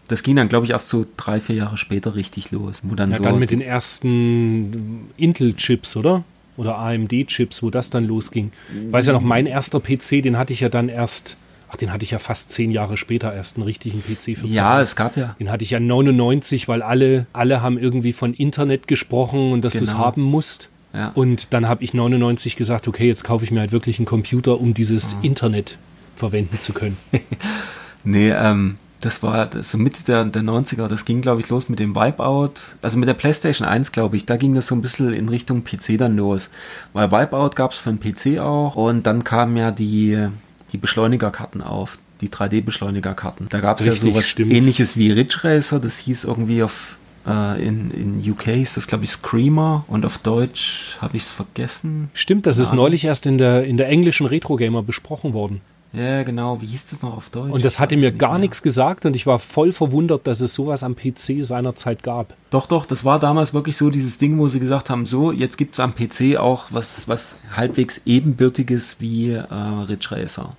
Das ging dann, glaube ich, erst so drei, vier Jahre später richtig los. Wo dann ja, so dann mit den ersten Intel-Chips, oder? Oder AMD-Chips, wo das dann losging. Ich weiß ja noch, mein erster PC, den hatte ich ja dann erst, ach, den hatte ich ja fast zehn Jahre später erst einen richtigen PC für Ja, es gab ja. Den hatte ich ja 99, weil alle, alle haben irgendwie von Internet gesprochen und dass genau. du es haben musst. Ja. Und dann habe ich 99 gesagt, okay, jetzt kaufe ich mir halt wirklich einen Computer, um dieses mhm. Internet verwenden zu können. nee, ähm, das war das so Mitte der, der 90er, das ging, glaube ich, los mit dem Wipeout. Also mit der PlayStation 1, glaube ich, da ging das so ein bisschen in Richtung PC dann los. Weil Wipeout gab es für den PC auch und dann kamen ja die, die Beschleunigerkarten auf, die 3D-Beschleunigerkarten. Da gab es ja sowas stimmt. ähnliches wie Ridge Racer, das hieß irgendwie auf äh, in, in UK ist das, glaube ich, Screamer und auf Deutsch habe ich es vergessen. Stimmt, das ist neulich erst in der, in der englischen Retro Gamer besprochen worden. Ja, genau. Wie hieß das noch auf Deutsch? Und das hatte mir gar nichts gesagt und ich war voll verwundert, dass es sowas am PC seinerzeit gab. Doch, doch, das war damals wirklich so dieses Ding, wo sie gesagt haben, so, jetzt gibt es am PC auch was, was halbwegs ebenbürtiges wie äh, Ridge Racer.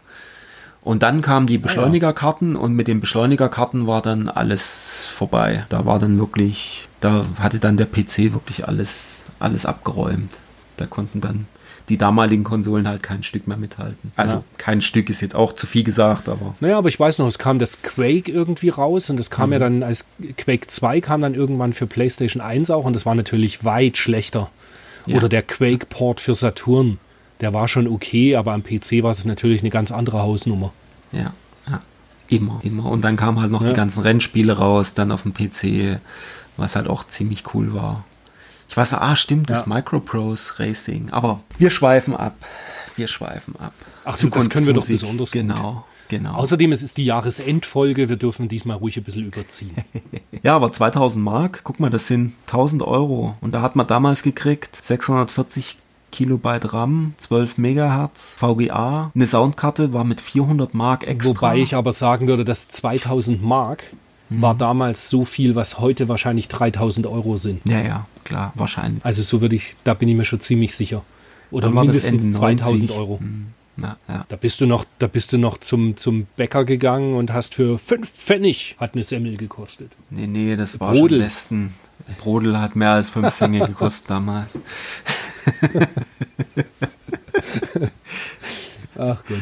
Und dann kamen die Beschleunigerkarten und mit den Beschleunigerkarten war dann alles vorbei. Da war dann wirklich, da hatte dann der PC wirklich alles, alles abgeräumt. Da konnten dann die damaligen Konsolen halt kein Stück mehr mithalten. Also ja. kein Stück ist jetzt auch zu viel gesagt, aber. Naja, aber ich weiß noch, es kam das Quake irgendwie raus und es kam mhm. ja dann als Quake 2 kam dann irgendwann für PlayStation 1 auch und das war natürlich weit schlechter. Ja. Oder der Quake-Port für Saturn der war schon okay, aber am PC war es natürlich eine ganz andere Hausnummer. Ja, ja. Immer, immer. Und dann kamen halt noch ja. die ganzen Rennspiele raus, dann auf dem PC, was halt auch ziemlich cool war. Ich weiß, ah, stimmt, das ja. Microprose Racing. Aber wir schweifen ab. Wir schweifen ab. Ach, du, das können wir doch besonders Genau. Gut. Genau. Außerdem es ist die Jahresendfolge, wir dürfen diesmal ruhig ein bisschen überziehen. ja, aber 2000 Mark, guck mal, das sind 1000 Euro. Und da hat man damals gekriegt 640 Kilobyte RAM, 12 Megahertz, VGA. Eine Soundkarte war mit 400 Mark extra. Wobei ich aber sagen würde, dass 2000 Mark. War damals so viel, was heute wahrscheinlich 3000 Euro sind. Ja, ja, klar, wahrscheinlich. Also so würde ich, da bin ich mir schon ziemlich sicher. Oder mindestens 2000 Euro. Mhm. Ja, ja. Da bist du noch, da bist du noch zum, zum Bäcker gegangen und hast für 5 Pfennig hat eine Semmel gekostet. Nee, nee, das war Brodel. schon Westen. Brodel hat mehr als 5 Pfennig gekostet damals. Ach Gott.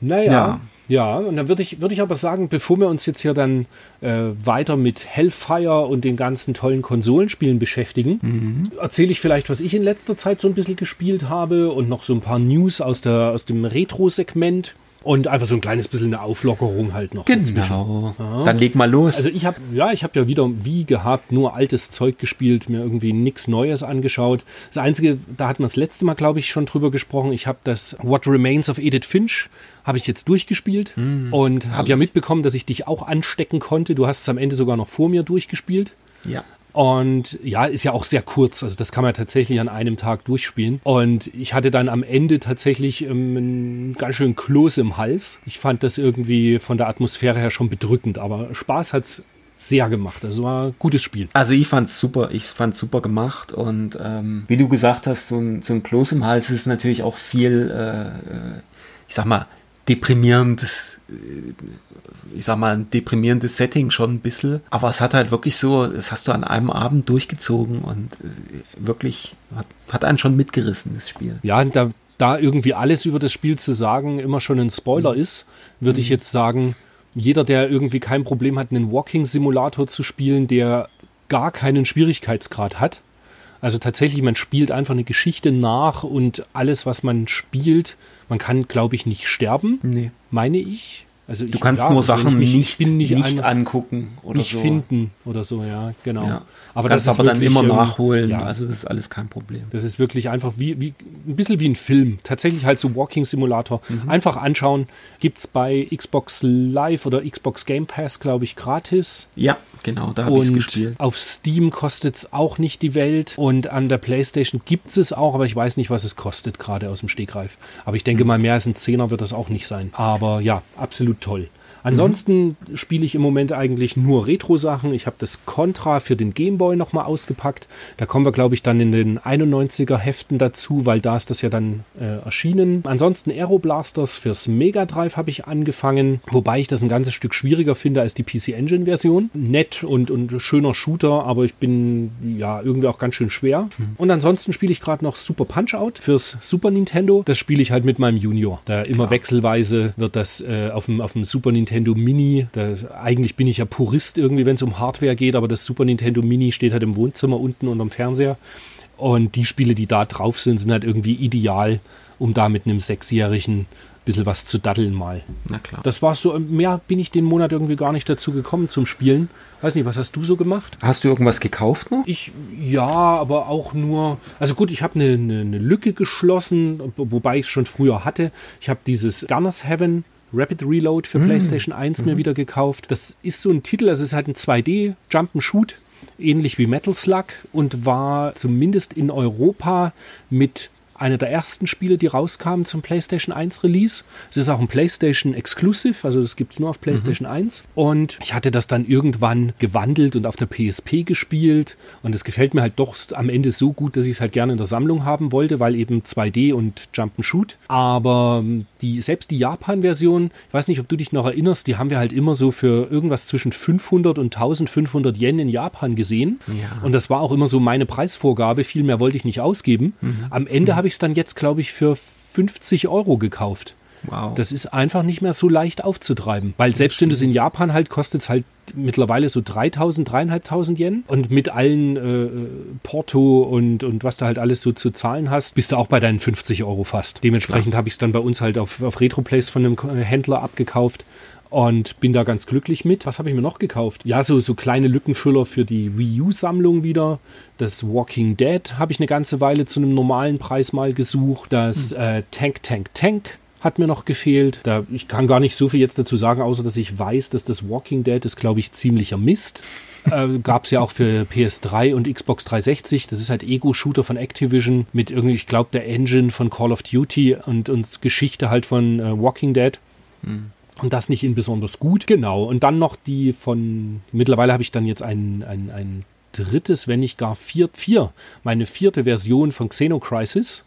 Naja, ja. Ja, und dann würde ich, würd ich aber sagen, bevor wir uns jetzt hier dann äh, weiter mit Hellfire und den ganzen tollen Konsolenspielen beschäftigen, mhm. erzähle ich vielleicht, was ich in letzter Zeit so ein bisschen gespielt habe und noch so ein paar News aus, der, aus dem Retro-Segment. Und einfach so ein kleines bisschen eine Auflockerung halt noch. Genau. Ja. Dann leg mal los. Also ich habe ja, ich habe ja wieder wie gehabt nur altes Zeug gespielt, mir irgendwie nichts Neues angeschaut. Das einzige, da hatten wir das letzte Mal, glaube ich, schon drüber gesprochen. Ich habe das What Remains of Edith Finch habe ich jetzt durchgespielt mm, und habe ja mitbekommen, dass ich dich auch anstecken konnte. Du hast es am Ende sogar noch vor mir durchgespielt. Ja. Und ja, ist ja auch sehr kurz. Also das kann man tatsächlich an einem Tag durchspielen. Und ich hatte dann am Ende tatsächlich ähm, einen ganz schön Kloß im Hals. Ich fand das irgendwie von der Atmosphäre her schon bedrückend, aber Spaß hat's sehr gemacht. Also war ein gutes Spiel. Also ich fand's super, ich fand's super gemacht und ähm, wie du gesagt hast, so ein, so ein Kloß im Hals ist natürlich auch viel, äh, äh ich sag mal, deprimierendes, äh, ich sag mal, ein deprimierendes Setting schon ein bisschen. Aber es hat halt wirklich so, das hast du an einem Abend durchgezogen und äh, wirklich hat, hat einen schon mitgerissen, das Spiel. Ja, da, da irgendwie alles über das Spiel zu sagen immer schon ein Spoiler mhm. ist, würde mhm. ich jetzt sagen, jeder, der irgendwie kein Problem hat, einen Walking-Simulator zu spielen, der gar keinen Schwierigkeitsgrad hat, also tatsächlich, man spielt einfach eine Geschichte nach und alles, was man spielt, man kann, glaube ich, nicht sterben, nee. meine ich. Also du kannst ja, nur also Sachen mich, nicht, nicht, nicht angucken oder nicht so. finden oder so, ja, genau. Ja. Aber kannst das aber wirklich, dann immer ähm, nachholen. Ja. Also das ist alles kein Problem. Das ist wirklich einfach wie, wie ein bisschen wie ein Film. Tatsächlich halt so Walking Simulator. Mhm. Einfach anschauen. Gibt es bei Xbox Live oder Xbox Game Pass, glaube ich, gratis. Ja, genau, da habe ich es gespielt. Auf Steam kostet es auch nicht die Welt. Und an der PlayStation gibt es auch, aber ich weiß nicht, was es kostet, gerade aus dem Stegreif. Aber ich denke mhm. mal, mehr als ein Zehner wird das auch nicht sein. Aber ja, absolut toll. Ansonsten mhm. spiele ich im Moment eigentlich nur Retro-Sachen. Ich habe das Contra für den Gameboy nochmal ausgepackt. Da kommen wir, glaube ich, dann in den 91er Heften dazu, weil da ist das ja dann äh, erschienen. Ansonsten Aeroblasters fürs Mega Drive habe ich angefangen, wobei ich das ein ganzes Stück schwieriger finde als die PC Engine Version. Nett und, und schöner Shooter, aber ich bin ja irgendwie auch ganz schön schwer. Mhm. Und ansonsten spiele ich gerade noch Super Punch Out fürs Super Nintendo. Das spiele ich halt mit meinem Junior. Da immer Klar. wechselweise wird das äh, auf, dem, auf dem Super Nintendo Nintendo Mini. Da, eigentlich bin ich ja Purist irgendwie, wenn es um Hardware geht, aber das Super Nintendo Mini steht halt im Wohnzimmer unten unterm Fernseher. Und die Spiele, die da drauf sind, sind halt irgendwie ideal, um da mit einem Sechsjährigen ein bisschen was zu daddeln mal. Na klar. Das war so, mehr bin ich den Monat irgendwie gar nicht dazu gekommen zum Spielen. Weiß nicht, was hast du so gemacht? Hast du irgendwas gekauft noch? Ich, ja, aber auch nur, also gut, ich habe eine, eine, eine Lücke geschlossen, wobei ich es schon früher hatte. Ich habe dieses Gunners Heaven Rapid Reload für mm. PlayStation 1 mm. mir mhm. wieder gekauft. Das ist so ein Titel, also es ist halt ein 2D Jump and Shoot, ähnlich wie Metal Slug und war zumindest in Europa mit einer der ersten Spiele, die rauskamen zum PlayStation 1 Release. Es ist auch ein PlayStation Exclusive, also das gibt es nur auf PlayStation mhm. 1. Und ich hatte das dann irgendwann gewandelt und auf der PSP gespielt. Und es gefällt mir halt doch am Ende so gut, dass ich es halt gerne in der Sammlung haben wollte, weil eben 2D und Jump'n'Shoot. Aber ähm, die, selbst die Japan-Version, ich weiß nicht, ob du dich noch erinnerst, die haben wir halt immer so für irgendwas zwischen 500 und 1500 Yen in Japan gesehen. Ja. Und das war auch immer so meine Preisvorgabe. Viel mehr wollte ich nicht ausgeben. Mhm. Am Ende mhm. habe ich ich es dann jetzt, glaube ich, für 50 Euro gekauft. Wow. Das ist einfach nicht mehr so leicht aufzutreiben. Weil selbst wenn du es in Japan halt, kostet es halt mittlerweile so 3000, 3500 Yen. Und mit allen äh, Porto und, und was du halt alles so zu zahlen hast, bist du auch bei deinen 50 Euro fast. Dementsprechend habe ich es dann bei uns halt auf, auf Retroplays von einem Händler abgekauft und bin da ganz glücklich mit. Was habe ich mir noch gekauft? Ja, so, so kleine Lückenfüller für die Wii U-Sammlung wieder. Das Walking Dead habe ich eine ganze Weile zu einem normalen Preis mal gesucht. Das hm. äh, Tank Tank Tank hat mir noch gefehlt. Da, ich kann gar nicht so viel jetzt dazu sagen, außer dass ich weiß, dass das Walking Dead ist, glaube ich, ziemlicher Mist. äh, Gab es ja auch für PS3 und Xbox 360. Das ist halt Ego-Shooter von Activision mit irgendwie, ich glaube, der Engine von Call of Duty und, und Geschichte halt von äh, Walking Dead. Hm. Und das nicht in besonders gut. Genau. Und dann noch die von, mittlerweile habe ich dann jetzt ein, ein, ein drittes, wenn nicht gar vier, vier, meine vierte Version von Xenocrisis.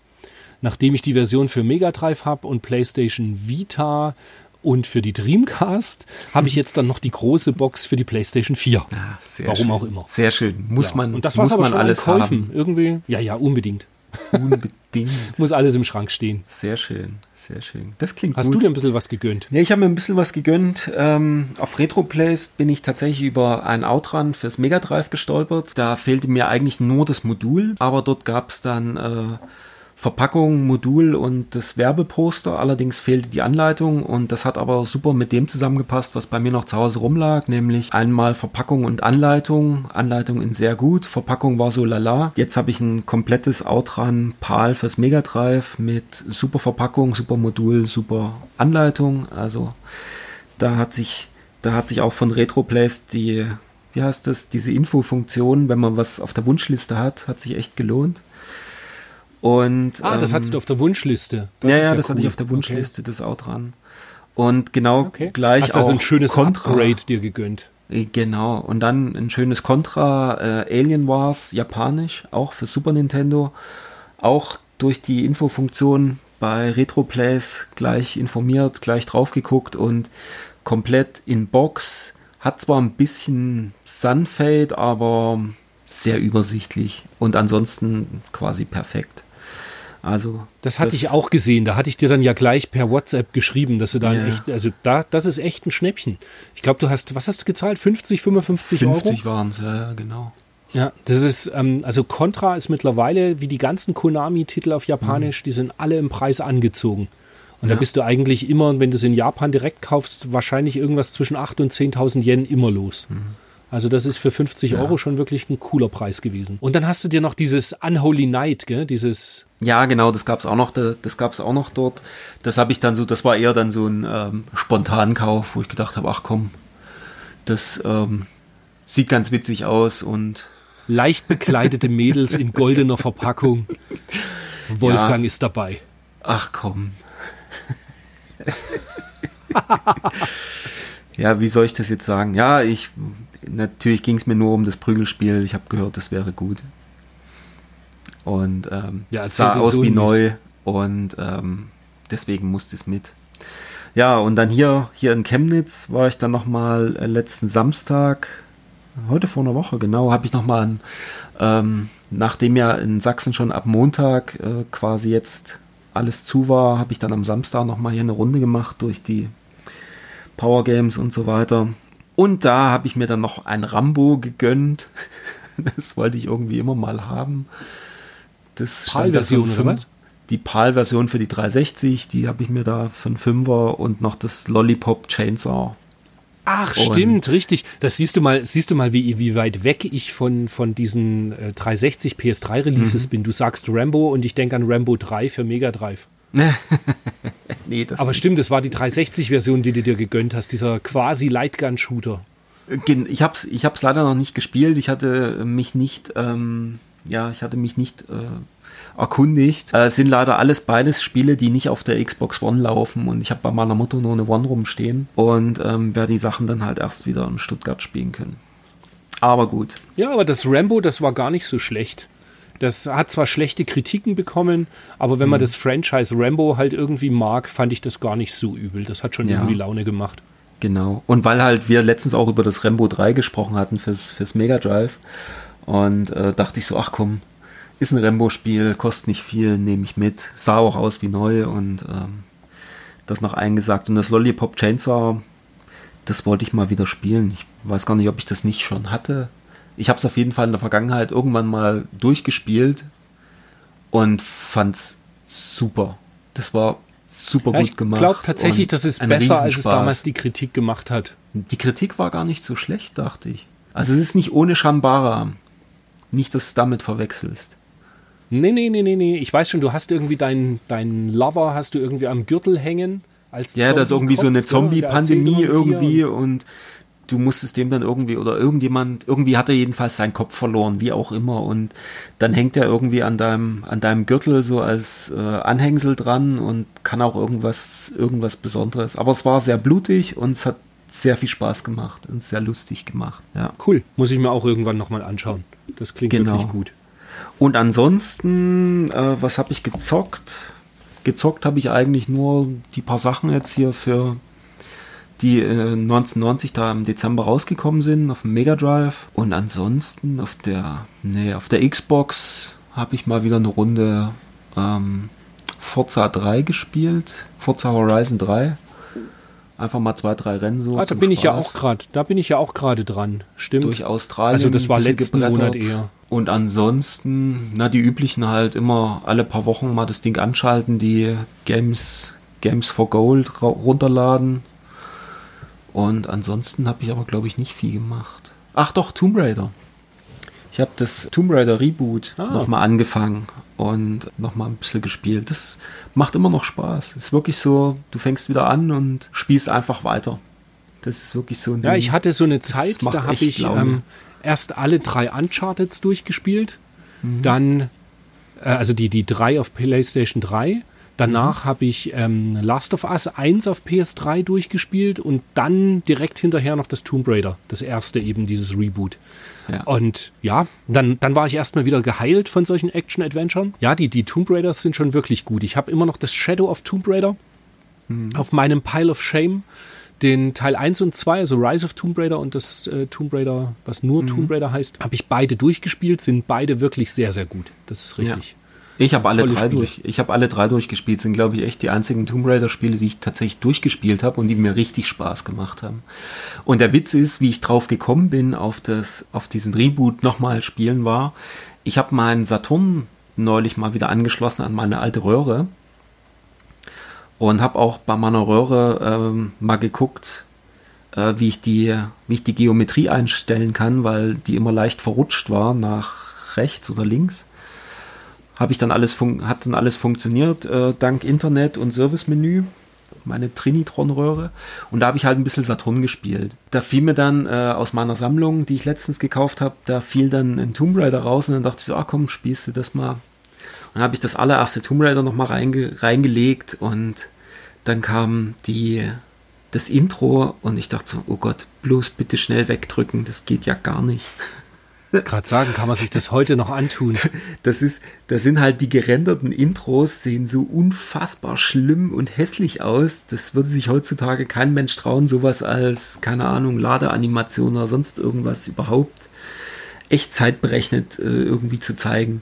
Nachdem ich die Version für Mega Drive habe und PlayStation Vita und für die Dreamcast habe ich jetzt dann noch die große Box für die PlayStation 4. Ah, Warum schön. auch immer. Sehr schön. Muss ja. man, und das muss man alles haben. Irgendwie, ja, ja, unbedingt. Unbedingt. Muss alles im Schrank stehen. Sehr schön, sehr schön. Das klingt Hast gut. du dir ein bisschen was gegönnt? Ja, ich habe mir ein bisschen was gegönnt. Ähm, auf Retroplays bin ich tatsächlich über ein Outrun fürs Mega Drive gestolpert. Da fehlte mir eigentlich nur das Modul, aber dort gab es dann äh, Verpackung, Modul und das Werbeposter. Allerdings fehlte die Anleitung und das hat aber super mit dem zusammengepasst, was bei mir noch zu Hause rumlag, nämlich einmal Verpackung und Anleitung. Anleitung in sehr gut, Verpackung war so lala. Jetzt habe ich ein komplettes Outrun PAL fürs Mega Drive mit super Verpackung, super Modul, super Anleitung. Also da hat sich, da hat sich auch von Retroplays die, wie heißt das, diese Infofunktion, wenn man was auf der Wunschliste hat, hat sich echt gelohnt. Und, ah, das ähm, hattest du auf der Wunschliste. Das ja, ja, ja das cool. hatte ich auf der Wunschliste, okay. das Outrun. Und genau okay. gleich Hast du also auch ein schönes Contra. Upgrade dir gegönnt. Genau. Und dann ein schönes Contra äh, Alien Wars japanisch, auch für Super Nintendo. Auch durch die Infofunktion bei Retroplays gleich informiert, gleich drauf geguckt und komplett in Box. Hat zwar ein bisschen Sunfade, aber sehr übersichtlich und ansonsten quasi perfekt. Also das hatte das, ich auch gesehen. Da hatte ich dir dann ja gleich per WhatsApp geschrieben, dass du da Ja. echt, also da, das ist echt ein Schnäppchen. Ich glaube, du hast, was hast du gezahlt? 50, 55 Euro? 50 waren es, ja, genau. Ja, das ist, ähm, also Contra ist mittlerweile, wie die ganzen Konami-Titel auf Japanisch, die sind alle im Preis angezogen. Und da Ja. bist du eigentlich immer, wenn du es in Japan direkt kaufst, wahrscheinlich irgendwas zwischen 8.000 und 10.000 Yen immer los. Also das ist für 50 Ja. Euro schon wirklich ein cooler Preis gewesen. Und dann hast du dir noch dieses Unholy Night, gell? dieses Ja, genau, das gab's auch noch, da- das gab's auch noch dort. Das habe ich dann so, das war eher dann so ein ähm, Spontankauf, wo ich gedacht habe, ach komm, das ähm, sieht ganz witzig aus und leicht bekleidete Mädels in goldener Verpackung. Wolfgang ist dabei. ach komm. ja, wie soll ich das jetzt sagen? Ja, ich natürlich ging es mir nur um das Prügelspiel. Ich habe gehört, das wäre gut. Und ähm, Ja, sah aus so wie einen neu und ähm, deswegen musste es mit. Ja, und dann hier, hier in Chemnitz war ich dann nochmal äh, letzten Samstag, heute vor einer Woche genau, habe ich nochmal, ähm, nachdem ja in Sachsen schon ab Montag äh, quasi jetzt alles zu war, habe ich dann am Samstag nochmal hier eine Runde gemacht durch die Power Games und so weiter. Und da habe ich mir dann noch ein Rambo gegönnt. Das wollte ich irgendwie immer mal haben. Das PAL-Version oder was? Die PAL-Version für die 360, die habe ich mir da für einen Fünfer und noch das Lollipop Chainsaw. Ach, Und- stimmt, richtig. Das siehst du mal, siehst du mal, wie, wie weit weg ich von, von diesen äh, 360 PS3 Mhm. Releases bin. Du sagst Rambo und ich denke an Rambo 3 für Mega Drive. nee, das Aber nicht. stimmt, das war die 360-Version, die du dir gegönnt hast, dieser quasi Lightgun-Shooter. Gen- Ich hab's, ich hab's leider noch nicht gespielt. Ich hatte mich nicht, ähm, ja, ich hatte mich nicht äh, erkundigt. Äh, es sind leider alles beides Spiele, die nicht auf der Xbox One laufen und ich habe bei meiner Mutter nur eine One rumstehen und ähm, werde die Sachen dann halt erst wieder in Stuttgart spielen können. Aber gut. Ja, aber das Rambo, das war gar nicht so schlecht. Das hat zwar schlechte Kritiken bekommen, aber wenn man Mhm. das Franchise Rambo halt irgendwie mag, fand ich das gar nicht so übel. Das hat schon Ja. irgendwie Laune gemacht. Genau. Und weil halt wir letztens auch über das Rambo 3 gesprochen hatten fürs, fürs Mega Drive und äh, dachte ich so, ach komm, ist ein Rambo-Spiel, kostet nicht viel, nehme ich mit. Sah auch aus wie neu und ähm, das noch eingesagt. Und das Lollipop Chainsaw, das wollte ich mal wieder spielen. Ich weiß gar nicht, ob ich das nicht schon hatte. Ich habe es auf jeden Fall in der Vergangenheit irgendwann mal durchgespielt und fand's super. Das war super Ja, gut ich gemacht. glaube tatsächlich, das ist besser, als es damals die Kritik gemacht hat. Die Kritik war gar nicht so schlecht, dachte ich. Also es ist nicht ohne Shambara. Nicht, dass du es damit verwechselst. Nee, nee, nee, nee, nee. Ich weiß schon, du hast irgendwie deinen deinen Lover hast du irgendwie am Gürtel hängen. Als Ja, das ist irgendwie so eine erzählt Zombie-Pandemie irgendwie und- und du musstest dem dann irgendwie oder irgendjemand, irgendwie hat er jedenfalls seinen Kopf verloren, wie auch immer und dann hängt er irgendwie an deinem, an deinem Gürtel so als äh, Anhängsel dran und kann auch irgendwas, irgendwas Besonderes. Aber es war sehr blutig und es hat sehr viel Spaß gemacht und sehr lustig gemacht, ja. Cool. Muss ich mir auch irgendwann nochmal anschauen. Das klingt Genau. wirklich gut. Und ansonsten, äh, was habe ich gezockt? Gezockt habe ich eigentlich nur die paar Sachen jetzt hier für die äh, 1990 da im Dezember rausgekommen sind auf dem Mega Drive. Und ansonsten auf der, nee, auf der Xbox habe ich mal wieder eine Runde ähm, Forza 3 gespielt, Forza Horizon 3. Einfach mal zwei, drei Rennen so. Ah, da bin Spaß. ich ja auch gerade, da bin ich ja auch gerade dran. Stimmt. Durch Australien. Also das war letzten Monat eher. Und ansonsten, na, die üblichen halt immer alle paar Wochen mal das Ding anschalten, die Games, Games for Gold runterladen. Und ansonsten habe ich aber, glaube ich, nicht viel gemacht. Ach doch, Tomb Raider. Ich habe das Tomb Raider Reboot ah. nochmal angefangen und nochmal ein bisschen gespielt. Das macht immer noch Spaß. Es ist wirklich so, du fängst wieder an und spielst einfach weiter. Das ist wirklich so ein Ja, Ding. ich hatte so eine Zeit, da habe ich ähm, erst alle drei Uncharteds durchgespielt. Mhm. Dann, äh, also die, die drei auf PlayStation 3 Danach mhm. habe ich ähm, Last of Us 1 auf PS3 durchgespielt und dann direkt hinterher noch das Tomb Raider, das erste eben, dieses Reboot. Ja. Und ja, dann, dann war ich erstmal wieder geheilt von solchen Action-Adventuren. Ja, die, die Tomb Raiders sind schon wirklich gut. Ich habe immer noch das Shadow of Tomb Raider mhm. auf meinem Pile of Shame. Den Teil 1 und 2, also Rise of Tomb Raider und das äh, Tomb Raider, was nur mhm. Tomb Raider heißt, habe ich beide durchgespielt, sind beide wirklich sehr, sehr gut. Das ist richtig. Ich habe alle drei Spiele. durch. Ich habe alle drei durchgespielt. Sind glaube ich echt die einzigen Tomb Raider Spiele, die ich tatsächlich durchgespielt habe und die mir richtig Spaß gemacht haben. Und der Witz ist, wie ich drauf gekommen bin auf das, auf diesen Reboot nochmal spielen war. Ich habe meinen Saturn neulich mal wieder angeschlossen an meine alte Röhre und habe auch bei meiner Röhre ähm, mal geguckt, äh, wie ich die, wie ich die Geometrie einstellen kann, weil die immer leicht verrutscht war nach rechts oder links habe ich dann alles hat dann alles funktioniert äh, dank Internet und Servicemenü meine Trinitron-Röhre und da habe ich halt ein bisschen Saturn gespielt. Da fiel mir dann äh, aus meiner Sammlung, die ich letztens gekauft habe, da fiel dann ein Tomb Raider raus und dann dachte ich so, ah komm, spielst du das mal. Und dann habe ich das allererste Tomb Raider nochmal reinge reingelegt und dann kam die das Intro und ich dachte so, oh Gott, bloß bitte schnell wegdrücken, das geht ja gar nicht. Gerade sagen, kann man sich das heute noch antun? Das ist, das sind halt die gerenderten Intros, sehen so unfassbar schlimm und hässlich aus. Das würde sich heutzutage kein Mensch trauen, sowas als, keine Ahnung, Ladeanimation oder sonst irgendwas überhaupt echtzeitberechnet äh, irgendwie zu zeigen.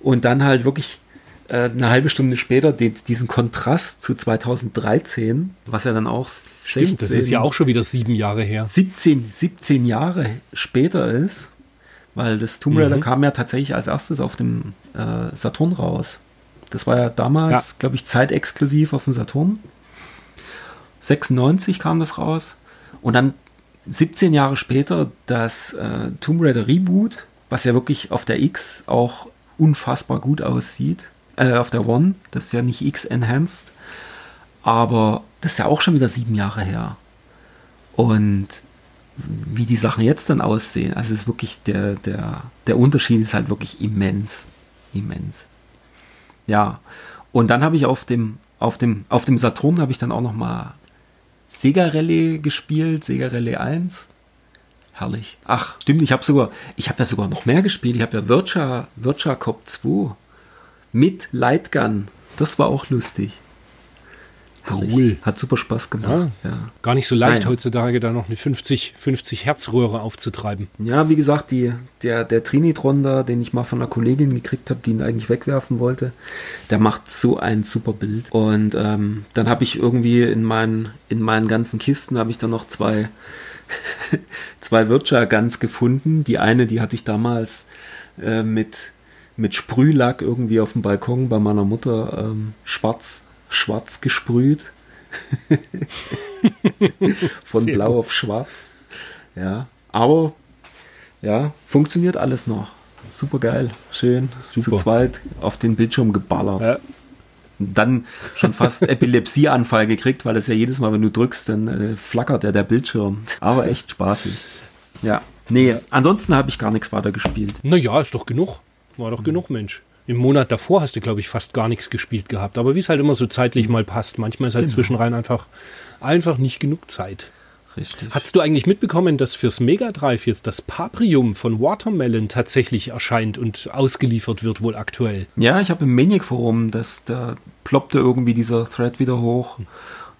Und dann halt wirklich äh, eine halbe Stunde später den, diesen Kontrast zu 2013, was ja dann auch Stimmt, 16, das ist ja auch schon wieder sieben Jahre her. 17, 17 Jahre später ist weil das Tomb Raider mhm. kam ja tatsächlich als erstes auf dem äh, Saturn raus. Das war ja damals, ja. glaube ich, zeitexklusiv auf dem Saturn. 96 kam das raus. Und dann 17 Jahre später das äh, Tomb Raider Reboot, was ja wirklich auf der X auch unfassbar gut aussieht. Äh, auf der One, das ist ja nicht X enhanced. Aber das ist ja auch schon wieder sieben Jahre her. Und wie die Sachen jetzt dann aussehen. Also es ist wirklich der, der, der Unterschied ist halt wirklich immens. Immens. Ja. Und dann habe ich auf dem, auf dem, auf dem Saturn habe ich dann auch noch mal Sega Rally gespielt, Sega Rally 1. Herrlich. Ach, stimmt, ich habe sogar, ich habe ja sogar noch mehr gespielt. Ich habe ja Virtua, Virtua Cop 2 mit Lightgun. Das war auch lustig. Cool. Hat super Spaß gemacht. Ja, ja. Gar nicht so leicht Nein. heutzutage da noch eine 50, 50 Hertz Röhre aufzutreiben. Ja, wie gesagt, die, der, der Trinitron da, den ich mal von einer Kollegin gekriegt habe, die ihn eigentlich wegwerfen wollte, der macht so ein super Bild. Und ähm, dann habe ich irgendwie in meinen, in meinen ganzen Kisten habe ich dann noch zwei, zwei Virtua Guns gefunden. Die eine, die hatte ich damals äh, mit, mit Sprühlack irgendwie auf dem Balkon bei meiner Mutter ähm, schwarz schwarz gesprüht. Von Sehr blau gut. auf schwarz. Ja, aber ja, funktioniert alles noch. Super geil, schön, Super. zu zweit auf den Bildschirm geballert. Ja. Dann schon fast Epilepsieanfall gekriegt, weil es ja jedes Mal, wenn du drückst, dann äh, flackert ja der Bildschirm. Aber echt spaßig. Ja. Nee, ansonsten habe ich gar nichts weiter gespielt. Naja, ist doch genug. War doch mhm. genug, Mensch. Im Monat davor hast du, glaube ich, fast gar nichts gespielt gehabt. Aber wie es halt immer so zeitlich mal passt. Manchmal ist halt genau. zwischenrein einfach, einfach nicht genug Zeit. Richtig. Hast du eigentlich mitbekommen, dass fürs Mega Drive jetzt das Paprium von Watermelon tatsächlich erscheint und ausgeliefert wird, wohl aktuell? Ja, ich habe im Maniac Forum, das, da ploppte irgendwie dieser Thread wieder hoch.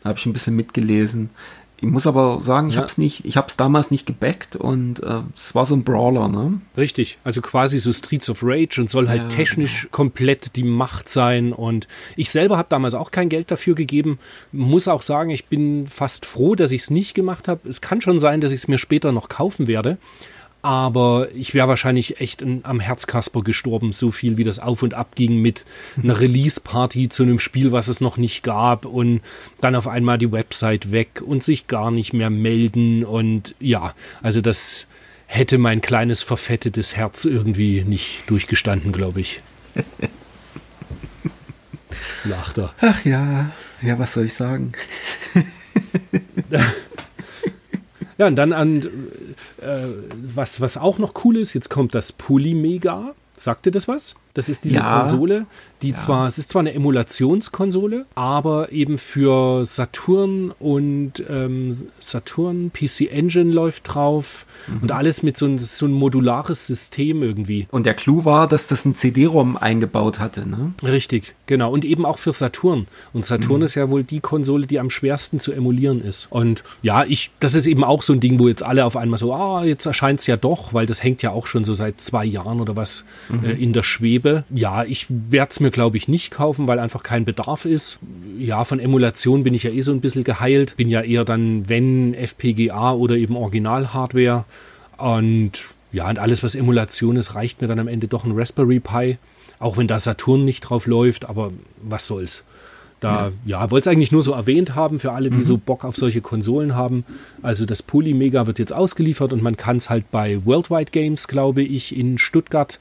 Da habe ich ein bisschen mitgelesen. Ich muss aber sagen, ich ja. habe es nicht, ich habe es damals nicht gebackt und äh, es war so ein Brawler, ne? Richtig, also quasi so Streets of Rage und soll halt ja, technisch genau. komplett die Macht sein und ich selber habe damals auch kein Geld dafür gegeben. Muss auch sagen, ich bin fast froh, dass ich es nicht gemacht habe. Es kann schon sein, dass ich es mir später noch kaufen werde aber ich wäre wahrscheinlich echt am Herzkasper gestorben, so viel wie das auf und ab ging mit einer Release-Party zu einem Spiel, was es noch nicht gab und dann auf einmal die Website weg und sich gar nicht mehr melden und ja, also das hätte mein kleines verfettetes Herz irgendwie nicht durchgestanden, glaube ich. Lacht er. Ach ja, ja, was soll ich sagen? ja, und dann an äh, was, was auch noch cool ist, jetzt kommt das Polymega. Sagt ihr das was? Das ist diese ja. Konsole, die ja. zwar, es ist zwar eine Emulationskonsole, aber eben für Saturn und ähm, Saturn, PC Engine läuft drauf mhm. und alles mit so, ein, so ein modulares System irgendwie. Und der Clou war, dass das ein CD-ROM eingebaut hatte, ne? Richtig, genau. Und eben auch für Saturn. Und Saturn mhm. ist ja wohl die Konsole, die am schwersten zu emulieren ist. Und ja, ich, das ist eben auch so ein Ding, wo jetzt alle auf einmal so, ah, jetzt erscheint es ja doch, weil das hängt ja auch schon so seit zwei Jahren oder was mhm. äh, in der Schwebe gebe. Ja, ich werde es mir, glaube ich, nicht kaufen, weil einfach kein Bedarf ist. Ja, von Emulation bin ich ja eh so ein bisschen geheilt. Bin ja eher dann, wenn FPGA oder eben Original-Hardware. Und ja, und alles, was Emulation ist, reicht mir dann am Ende doch ein Raspberry Pi. Auch wenn da Saturn nicht drauf läuft, aber was soll's. Da, ja, ja wollte es eigentlich nur so erwähnt haben für alle, die mhm. so Bock auf solche Konsolen haben. Also das Polymega wird jetzt ausgeliefert und man kann es halt bei Worldwide Games, glaube ich, in Stuttgart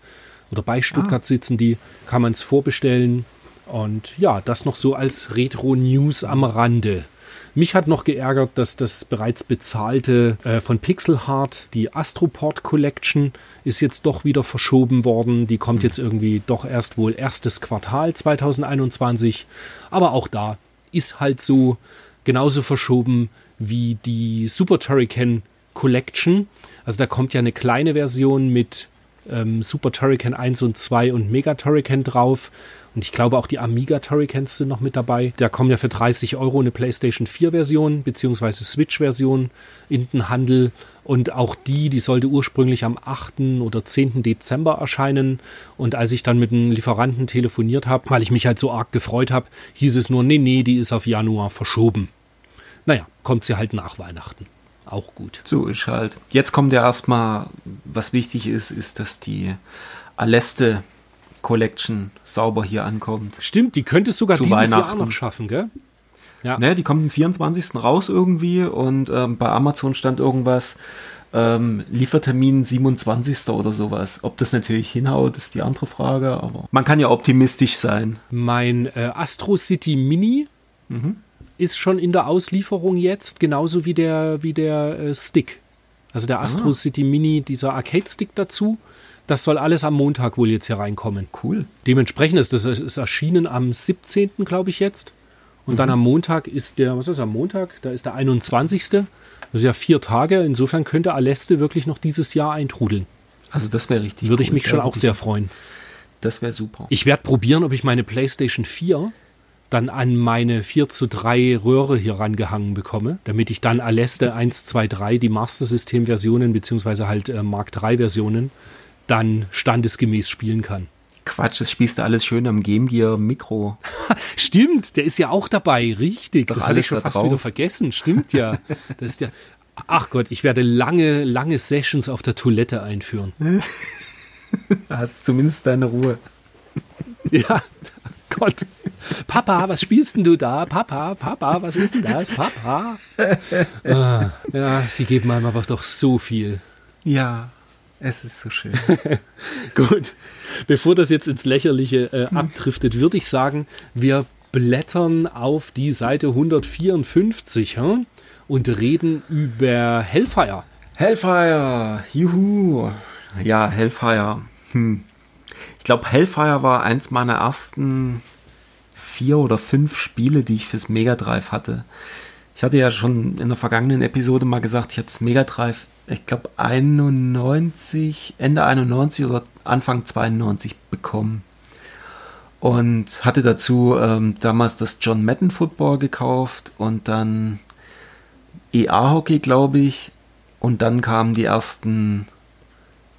oder bei Stuttgart ah. sitzen die, kann man es vorbestellen. Und ja, das noch so als Retro-News am Rande. Mich hat noch geärgert, dass das bereits bezahlte äh, von Pixelheart, die Astroport Collection, ist jetzt doch wieder verschoben worden. Die kommt jetzt irgendwie doch erst wohl erstes Quartal 2021. Aber auch da ist halt so genauso verschoben wie die Super Turrican Collection. Also da kommt ja eine kleine Version mit ähm, Super Turrican 1 und 2 und Mega Turrican drauf. Und ich glaube auch die Amiga Turricans sind noch mit dabei. Da kommen ja für 30 Euro eine PlayStation 4 Version beziehungsweise Switch Version in den Handel. Und auch die, die sollte ursprünglich am 8. oder 10. Dezember erscheinen. Und als ich dann mit dem Lieferanten telefoniert habe, weil ich mich halt so arg gefreut habe, hieß es nur, nee, nee, die ist auf Januar verschoben. Naja, kommt sie halt nach Weihnachten auch gut. So ist halt. Jetzt kommt ja erstmal, was wichtig ist, ist, dass die Aleste Collection sauber hier ankommt. Stimmt, die könnte es sogar dieses Jahr noch schaffen, gell? Ja. Ne, die kommt am 24. raus irgendwie und ähm, bei Amazon stand irgendwas, ähm, Liefertermin 27. oder sowas. Ob das natürlich hinhaut, ist die andere Frage, aber man kann ja optimistisch sein. Mein äh, Astro City Mini mhm ist schon in der Auslieferung jetzt, genauso wie der, wie der äh, Stick. Also der Astro ah. City Mini, dieser Arcade-Stick dazu. Das soll alles am Montag wohl jetzt hier reinkommen. Cool. Dementsprechend ist das ist erschienen am 17. glaube ich jetzt. Und mhm. dann am Montag ist der, was ist am Montag? Da ist der 21. Das ist ja vier Tage. Insofern könnte Aleste wirklich noch dieses Jahr eintrudeln. Also das wäre richtig. Würde cool. ich mich schon auch sehr freuen. Das wäre super. Ich werde probieren, ob ich meine PlayStation 4 dann an meine 4 zu 3 Röhre hier rangehangen bekomme, damit ich dann Aleste 1, 2, 3, die Master System Versionen beziehungsweise halt äh, Mark 3 Versionen, dann standesgemäß spielen kann. Quatsch, das spielst du alles schön am Game Gear Mikro. Stimmt, der ist ja auch dabei, richtig. Das habe ich schon fast drauf. wieder vergessen. Stimmt ja. Das ist ja. Ach Gott, ich werde lange, lange Sessions auf der Toilette einführen. Hast zumindest deine Ruhe. Ja, Gott. Papa, was spielst denn du da? Papa, Papa, was ist denn das? Papa. Ah, ja, sie geben einem aber doch so viel. Ja, es ist so schön. Gut. Bevor das jetzt ins Lächerliche äh, abdriftet, würde ich sagen, wir blättern auf die Seite 154 hm? und reden über Hellfire. Hellfire, juhu. Ja, Hellfire. Hm. Ich glaube, Hellfire war eins meiner ersten vier oder fünf Spiele, die ich fürs Mega Drive hatte. Ich hatte ja schon in der vergangenen Episode mal gesagt, ich hatte das Mega Drive, ich glaube 91, Ende 91 oder Anfang 92 bekommen. Und hatte dazu ähm, damals das John Madden Football gekauft und dann EA-Hockey, glaube ich. Und dann kamen die ersten,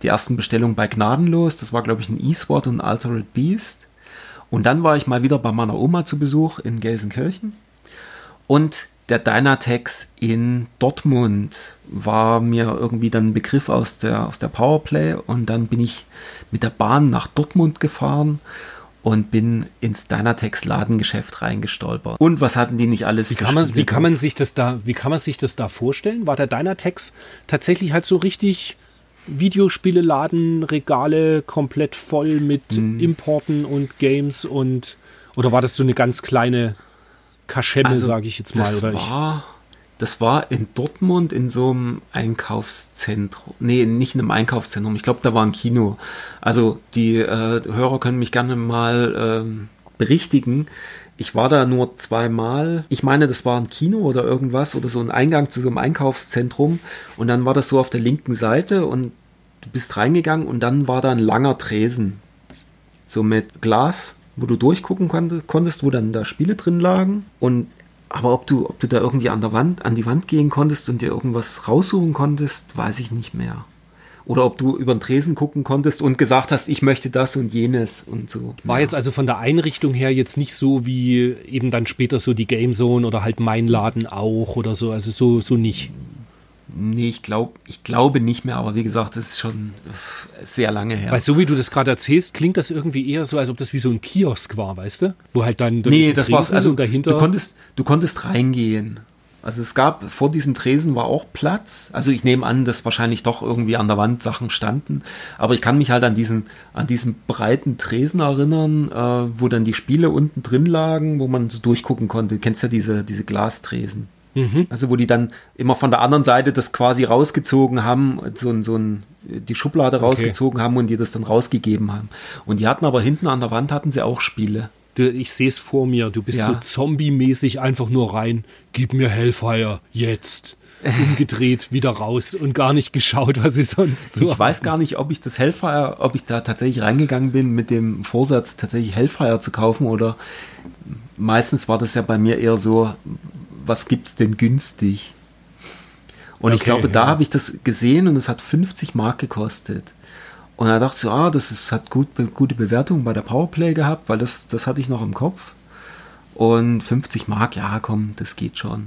die ersten Bestellungen bei Gnadenlos. Das war, glaube ich, ein E-Sword und ein Altered Beast. Und dann war ich mal wieder bei meiner Oma zu Besuch in Gelsenkirchen. Und der Dynatex in Dortmund war mir irgendwie dann ein Begriff aus der, aus der Powerplay. Und dann bin ich mit der Bahn nach Dortmund gefahren und bin ins Dynatex Ladengeschäft reingestolpert. Und was hatten die nicht alles wie kann man, wie kann man sich das da wie kann man sich das da vorstellen? War der Dynatex tatsächlich halt so richtig Videospiele Laden Regale komplett voll mit hm. Importen und Games und oder war das so eine ganz kleine Kaschemme, also, sage ich jetzt mal das oder war, das war in Dortmund in so einem Einkaufszentrum. Nee, nicht in einem Einkaufszentrum. Ich glaube, da war ein Kino. Also die äh, Hörer können mich gerne mal äh, berichtigen. Ich war da nur zweimal. Ich meine, das war ein Kino oder irgendwas oder so ein Eingang zu so einem Einkaufszentrum. Und dann war das so auf der linken Seite und du bist reingegangen und dann war da ein langer Tresen. So mit Glas, wo du durchgucken konntest, wo dann da Spiele drin lagen. Und aber ob du, ob du da irgendwie an der Wand, an die Wand gehen konntest und dir irgendwas raussuchen konntest, weiß ich nicht mehr. Oder ob du über den Tresen gucken konntest und gesagt hast, ich möchte das und jenes und so. War ja. jetzt also von der Einrichtung her jetzt nicht so wie eben dann später so die Game Zone oder halt mein Laden auch oder so. Also so, so nicht. Nee, ich glaube ich glaube nicht mehr, aber wie gesagt, das ist schon sehr lange her. Weil so wie du das gerade erzählst, klingt das irgendwie eher so, als ob das wie so ein Kiosk war, weißt du? Wo halt dann Nee, das war also dahinter. Du konntest, du konntest reingehen. Also es gab vor diesem Tresen war auch Platz. Also ich nehme an, dass wahrscheinlich doch irgendwie an der Wand Sachen standen. Aber ich kann mich halt an diesen, an diesen breiten Tresen erinnern, äh, wo dann die Spiele unten drin lagen, wo man so durchgucken konnte. Du kennst ja diese, diese Glastresen. Mhm. Also wo die dann immer von der anderen Seite das quasi rausgezogen haben, so, so ein, die Schublade okay. rausgezogen haben und die das dann rausgegeben haben. Und die hatten aber hinten an der Wand hatten sie auch Spiele. Du, ich sehe es vor mir, du bist ja. so zombie-mäßig einfach nur rein, gib mir Hellfire, jetzt. Umgedreht, wieder raus und gar nicht geschaut, was ich sonst so. Ich weiß gar nicht, ob ich das Hellfire, ob ich da tatsächlich reingegangen bin mit dem Vorsatz, tatsächlich Hellfire zu kaufen oder meistens war das ja bei mir eher so, was gibt's denn günstig? Und okay, ich glaube, ja. da habe ich das gesehen und es hat 50 Mark gekostet. Und da dachte ich ah, das ist, hat gut, gute Bewertung bei der Powerplay gehabt, weil das, das hatte ich noch im Kopf. Und 50 Mark, ja, komm, das geht schon.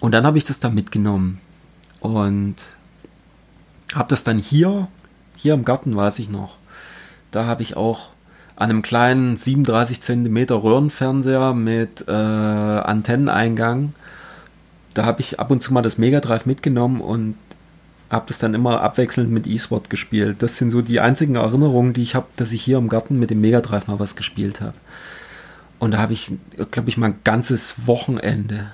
Und dann habe ich das da mitgenommen und habe das dann hier, hier im Garten, weiß ich noch. Da habe ich auch an einem kleinen 37 Zentimeter Röhrenfernseher mit äh, Antenneneingang. Da habe ich ab und zu mal das Mega Drive mitgenommen und habe das dann immer abwechselnd mit E-Sport gespielt. Das sind so die einzigen Erinnerungen, die ich habe, dass ich hier im Garten mit dem Mega Drive mal was gespielt habe. Und da habe ich, glaube ich, mal ein ganzes Wochenende.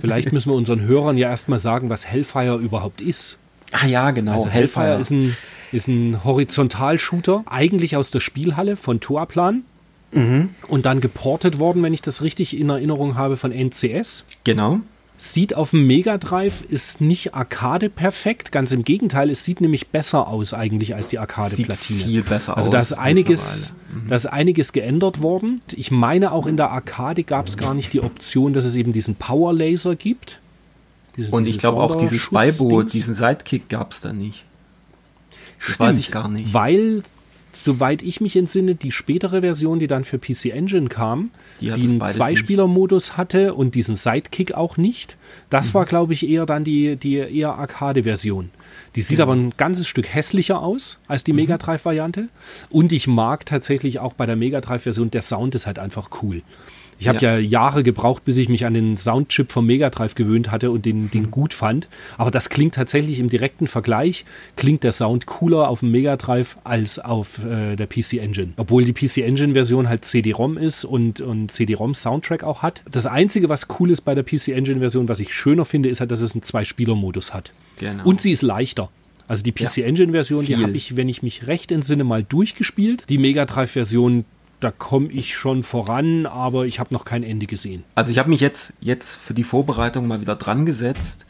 Vielleicht müssen wir unseren Hörern ja erstmal sagen, was Hellfire überhaupt ist. Ah ja, genau. Also Hellfire, Hellfire ist ein ist ein Horizontalshooter, eigentlich aus der Spielhalle von Toaplan. Mhm. Und dann geportet worden, wenn ich das richtig in Erinnerung habe, von NCS. Genau. Sieht auf dem Mega Drive ist nicht Arcade perfekt, ganz im Gegenteil, es sieht nämlich besser aus eigentlich als die Arcade-Platine. Sieht viel besser also aus. Also da ist einiges, mhm. da ist einiges geändert worden. Ich meine auch in der Arcade gab es gar nicht die Option, dass es eben diesen Power Laser gibt. Diese, Und ich glaube auch dieses Beiboot, diesen Sidekick gab es da nicht. Das Stimmt, weiß ich gar nicht. Weil, soweit ich mich entsinne, die spätere Version, die dann für PC Engine kam, die, die einen Zweispieler-Modus hatte und diesen Sidekick auch nicht, das mhm. war, glaube ich, eher dann die, die eher Arcade-Version. Die sieht ja. aber ein ganzes Stück hässlicher aus als die mhm. Mega Drive-Variante. Und ich mag tatsächlich auch bei der Mega Drive-Version, der Sound ist halt einfach cool. Ich habe ja. ja. Jahre gebraucht, bis ich mich an den Soundchip vom Mega Drive gewöhnt hatte und den, den mhm. gut fand. Aber das klingt tatsächlich im direkten Vergleich, klingt der Sound cooler auf dem Mega Drive als auf äh, der PC Engine. Obwohl die PC Engine Version halt CD-ROM ist und, und CD-ROM Soundtrack auch hat. Das Einzige, was cool ist bei der PC Engine Version, was ich schöner finde, ist halt, dass es einen Zwei-Spieler-Modus hat. Genau. Und sie ist leichter. Also die PC Engine Version, die habe ich, wenn ich mich recht entsinne, mal durchgespielt. Die Mega Drive Version, da komme ich schon voran, aber ich habe noch kein Ende gesehen. Also ich habe mich jetzt, jetzt für die Vorbereitung mal wieder dran gesetzt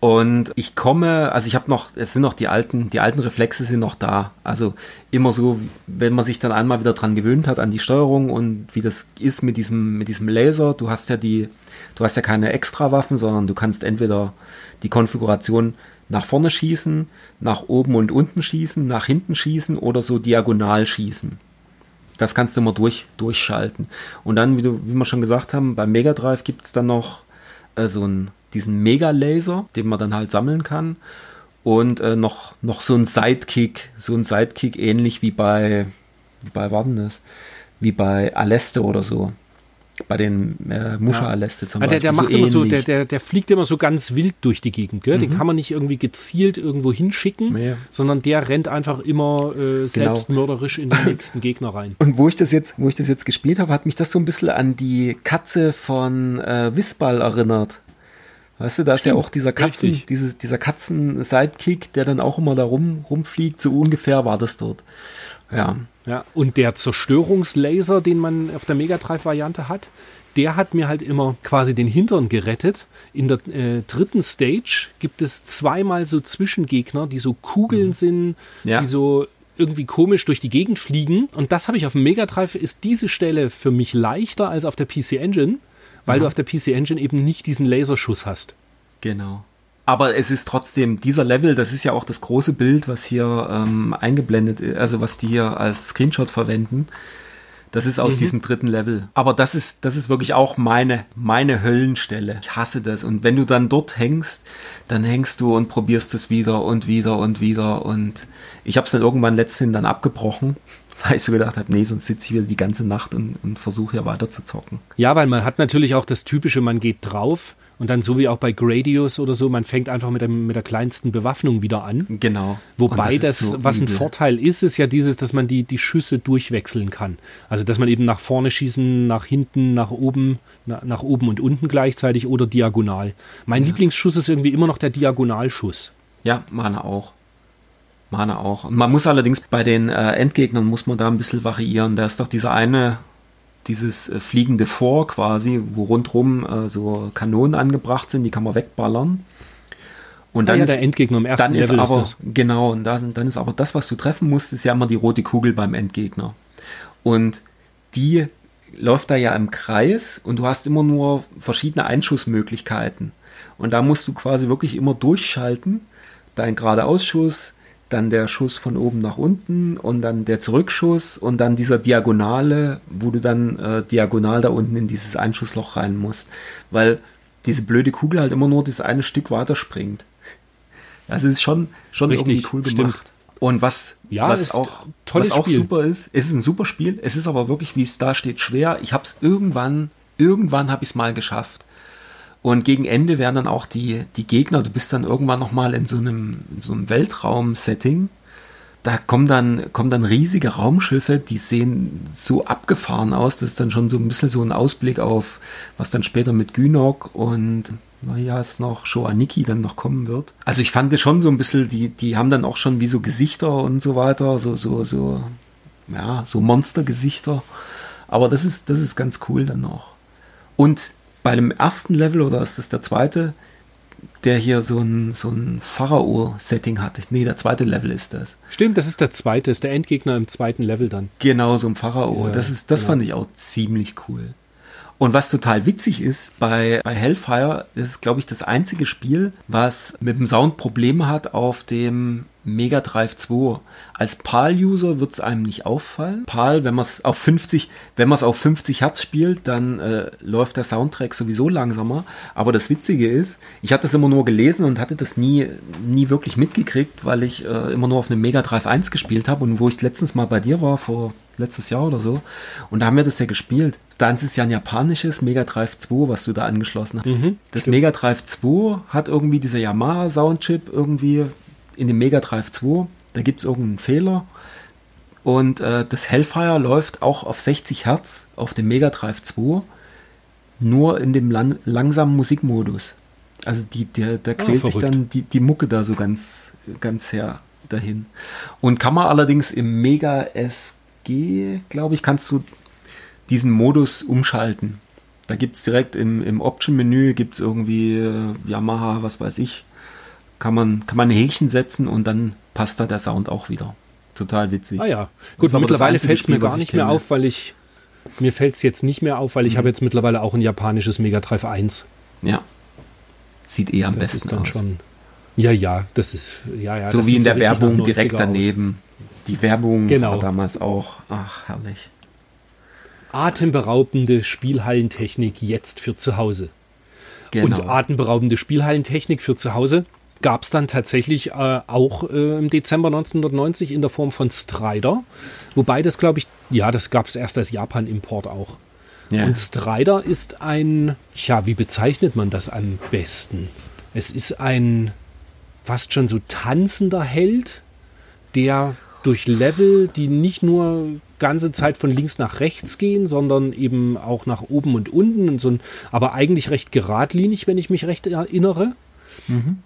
Und ich komme, also ich habe noch, es sind noch die alten, die alten Reflexe sind noch da. Also immer so, wenn man sich dann einmal wieder dran gewöhnt hat an die Steuerung und wie das ist mit diesem, mit diesem Laser. Du hast ja die, du hast ja keine Extrawaffen, sondern du kannst entweder die Konfiguration nach vorne schießen, nach oben und unten schießen, nach hinten schießen oder so diagonal schießen. Das kannst du immer durch, durchschalten. Und dann, wie, du, wie wir schon gesagt haben, beim Mega Drive gibt es dann noch äh, so ein diesen Mega-Laser, den man dann halt sammeln kann. Und äh, noch, noch so ein Sidekick, so ein Sidekick ähnlich wie bei, wie bei, war das? Wie bei Aleste oder so. Bei den äh, Muscha-Aleste zum Beispiel. Der, der macht so immer so, der, der, der fliegt immer so ganz wild durch die Gegend, gell? Mhm. Den kann man nicht irgendwie gezielt irgendwo hinschicken, nee. sondern der rennt einfach immer äh, selbstmörderisch genau. in den nächsten Gegner rein. Und wo ich das jetzt, wo ich das jetzt gespielt habe, hat mich das so ein bisschen an die Katze von äh, Wissball erinnert. Weißt du, da ist ja auch dieser Katzen, diese, dieser Katzen-Sidekick, der dann auch immer da rum, rumfliegt, so ungefähr war das dort. Ja. Ja, und der Zerstörungslaser, den man auf der Mega Drive-Variante hat, der hat mir halt immer quasi den Hintern gerettet. In der äh, dritten Stage gibt es zweimal so Zwischengegner, die so Kugeln mhm. sind, ja. die so irgendwie komisch durch die Gegend fliegen. Und das habe ich auf dem Mega Drive, ist diese Stelle für mich leichter als auf der PC Engine weil ja. du auf der PC Engine eben nicht diesen Laserschuss hast. Genau. Aber es ist trotzdem, dieser Level, das ist ja auch das große Bild, was hier ähm, eingeblendet ist, also was die hier als Screenshot verwenden. Das ist aus mhm. diesem dritten Level. Aber das ist, das ist wirklich auch meine, meine Höllenstelle. Ich hasse das. Und wenn du dann dort hängst, dann hängst du und probierst es wieder und wieder und wieder. Und ich habe es dann irgendwann letztendlich dann abgebrochen, weil ich so gedacht habe, nee, sonst sitze ich wieder die ganze Nacht und, und versuche ja weiter zu zocken. Ja, weil man hat natürlich auch das Typische, man geht drauf und dann so wie auch bei Gradius oder so, man fängt einfach mit, dem, mit der kleinsten Bewaffnung wieder an. Genau. Wobei das, das so was übel. ein Vorteil ist, ist ja dieses, dass man die, die Schüsse durchwechseln kann. Also dass man eben nach vorne schießen, nach hinten, nach oben, na, nach oben und unten gleichzeitig oder diagonal. Mein ja. Lieblingsschuss ist irgendwie immer noch der Diagonalschuss. Ja, meine auch. Mana auch. Und man muss allerdings bei den äh, Endgegnern muss man da ein bisschen variieren. Da ist doch dieser eine, dieses äh, fliegende Vor quasi, wo rundrum äh, so Kanonen angebracht sind, die kann man wegballern. Und ah dann ah ja, ist, der Endgegner im ersten dann Level ist aber, ist Genau, und da sind, dann ist aber das, was du treffen musst, ist ja immer die rote Kugel beim Endgegner. Und die läuft da ja im Kreis und du hast immer nur verschiedene Einschussmöglichkeiten. Und da musst du quasi wirklich immer durchschalten. Dein geradeausschuss, dann der Schuss von oben nach unten und dann der Zurückschuss und dann dieser Diagonale, wo du dann äh, diagonal da unten in dieses Einschussloch rein musst, weil diese blöde Kugel halt immer nur das eine Stück weiter springt. Also es ist schon, schon Richtig, irgendwie cool gemacht. Stimmt. Und was, ja, was auch, was auch super ist, es ist ein super Spiel, es ist aber wirklich, wie es da steht, schwer. Ich habe es irgendwann, irgendwann habe ich es mal geschafft. Und gegen Ende werden dann auch die, die Gegner, du bist dann irgendwann nochmal in so einem, in so einem Weltraum-Setting. Da kommen dann, kommen dann riesige Raumschiffe, die sehen so abgefahren aus. Das ist dann schon so ein bisschen so ein Ausblick auf, was dann später mit Gynok und naja, es noch Shoaniki dann noch kommen wird. Also ich fand es schon so ein bisschen, die, die haben dann auch schon wie so Gesichter und so weiter, so, so, so, ja, so Monstergesichter. Aber das ist, das ist ganz cool dann noch. Und bei dem ersten Level, oder ist das der zweite, der hier so ein, so ein Pharao-Setting hat. Nee, der zweite Level ist das. Stimmt, das ist der zweite, ist der Endgegner im zweiten Level dann. Genau, so ein Pharao. Dieser, das ist, das genau. fand ich auch ziemlich cool. Und was total witzig ist, bei, bei Hellfire ist, glaube ich, das einzige Spiel, was mit dem Sound Probleme hat auf dem Mega Drive 2. Als PAL-User wird es einem nicht auffallen. PAL, wenn man es auf 50, wenn man es auf 50 Hertz spielt, dann äh, läuft der Soundtrack sowieso langsamer. Aber das Witzige ist, ich hatte das immer nur gelesen und hatte das nie, nie wirklich mitgekriegt, weil ich äh, immer nur auf einem Mega Drive 1 gespielt habe und wo ich letztens mal bei dir war, vor letztes Jahr oder so, und da haben wir das ja gespielt. Dann ist es ja ein japanisches Mega Drive 2, was du da angeschlossen hast. Mhm, das stimmt. Mega Drive 2 hat irgendwie dieser Yamaha Soundchip irgendwie in dem Mega Drive 2, da gibt es irgendeinen Fehler. Und äh, das Hellfire läuft auch auf 60 Hertz auf dem Mega Drive 2, nur in dem lang langsamen Musikmodus. Also die, der, da ah, quält ah, sich dann die, die Mucke da so ganz, ganz her dahin. Und kann man allerdings im Mega SG, glaube ich, kannst du diesen Modus umschalten. Da gibt es direkt im, im Option-Menü, gibt es irgendwie äh, Yamaha, was weiß ich, kann man, kann man ein Häkchen setzen und dann passt da der Sound auch wieder. Total witzig. Ah ja, gut, mittlerweile fällt es mir gar nicht mehr auf, weil ich, mir fällt es jetzt nicht mehr auf, weil ich mhm. habe jetzt mittlerweile auch ein japanisches Mega Drive 1. Ja. Sieht eh am das besten ist dann aus. Schon, ja, ja, das ist, ja, ja. So wie in der so Werbung direkt daneben. Aus. Die Werbung genau. war damals auch, ach, herrlich. Atemberaubende Spielhallentechnik jetzt für zu Hause. Genau. Und atemberaubende Spielhallentechnik für zu Hause gab es dann tatsächlich äh, auch äh, im Dezember 1990 in der Form von Strider. Wobei das, glaube ich, ja, das gab es erst als Japan-Import auch. Ja. Und Strider ist ein, ja, wie bezeichnet man das am besten? Es ist ein fast schon so tanzender Held, der durch Level, die nicht nur ganze Zeit von links nach rechts gehen, sondern eben auch nach oben und unten und so ein, aber eigentlich recht geradlinig, wenn ich mich recht erinnere. Mhm.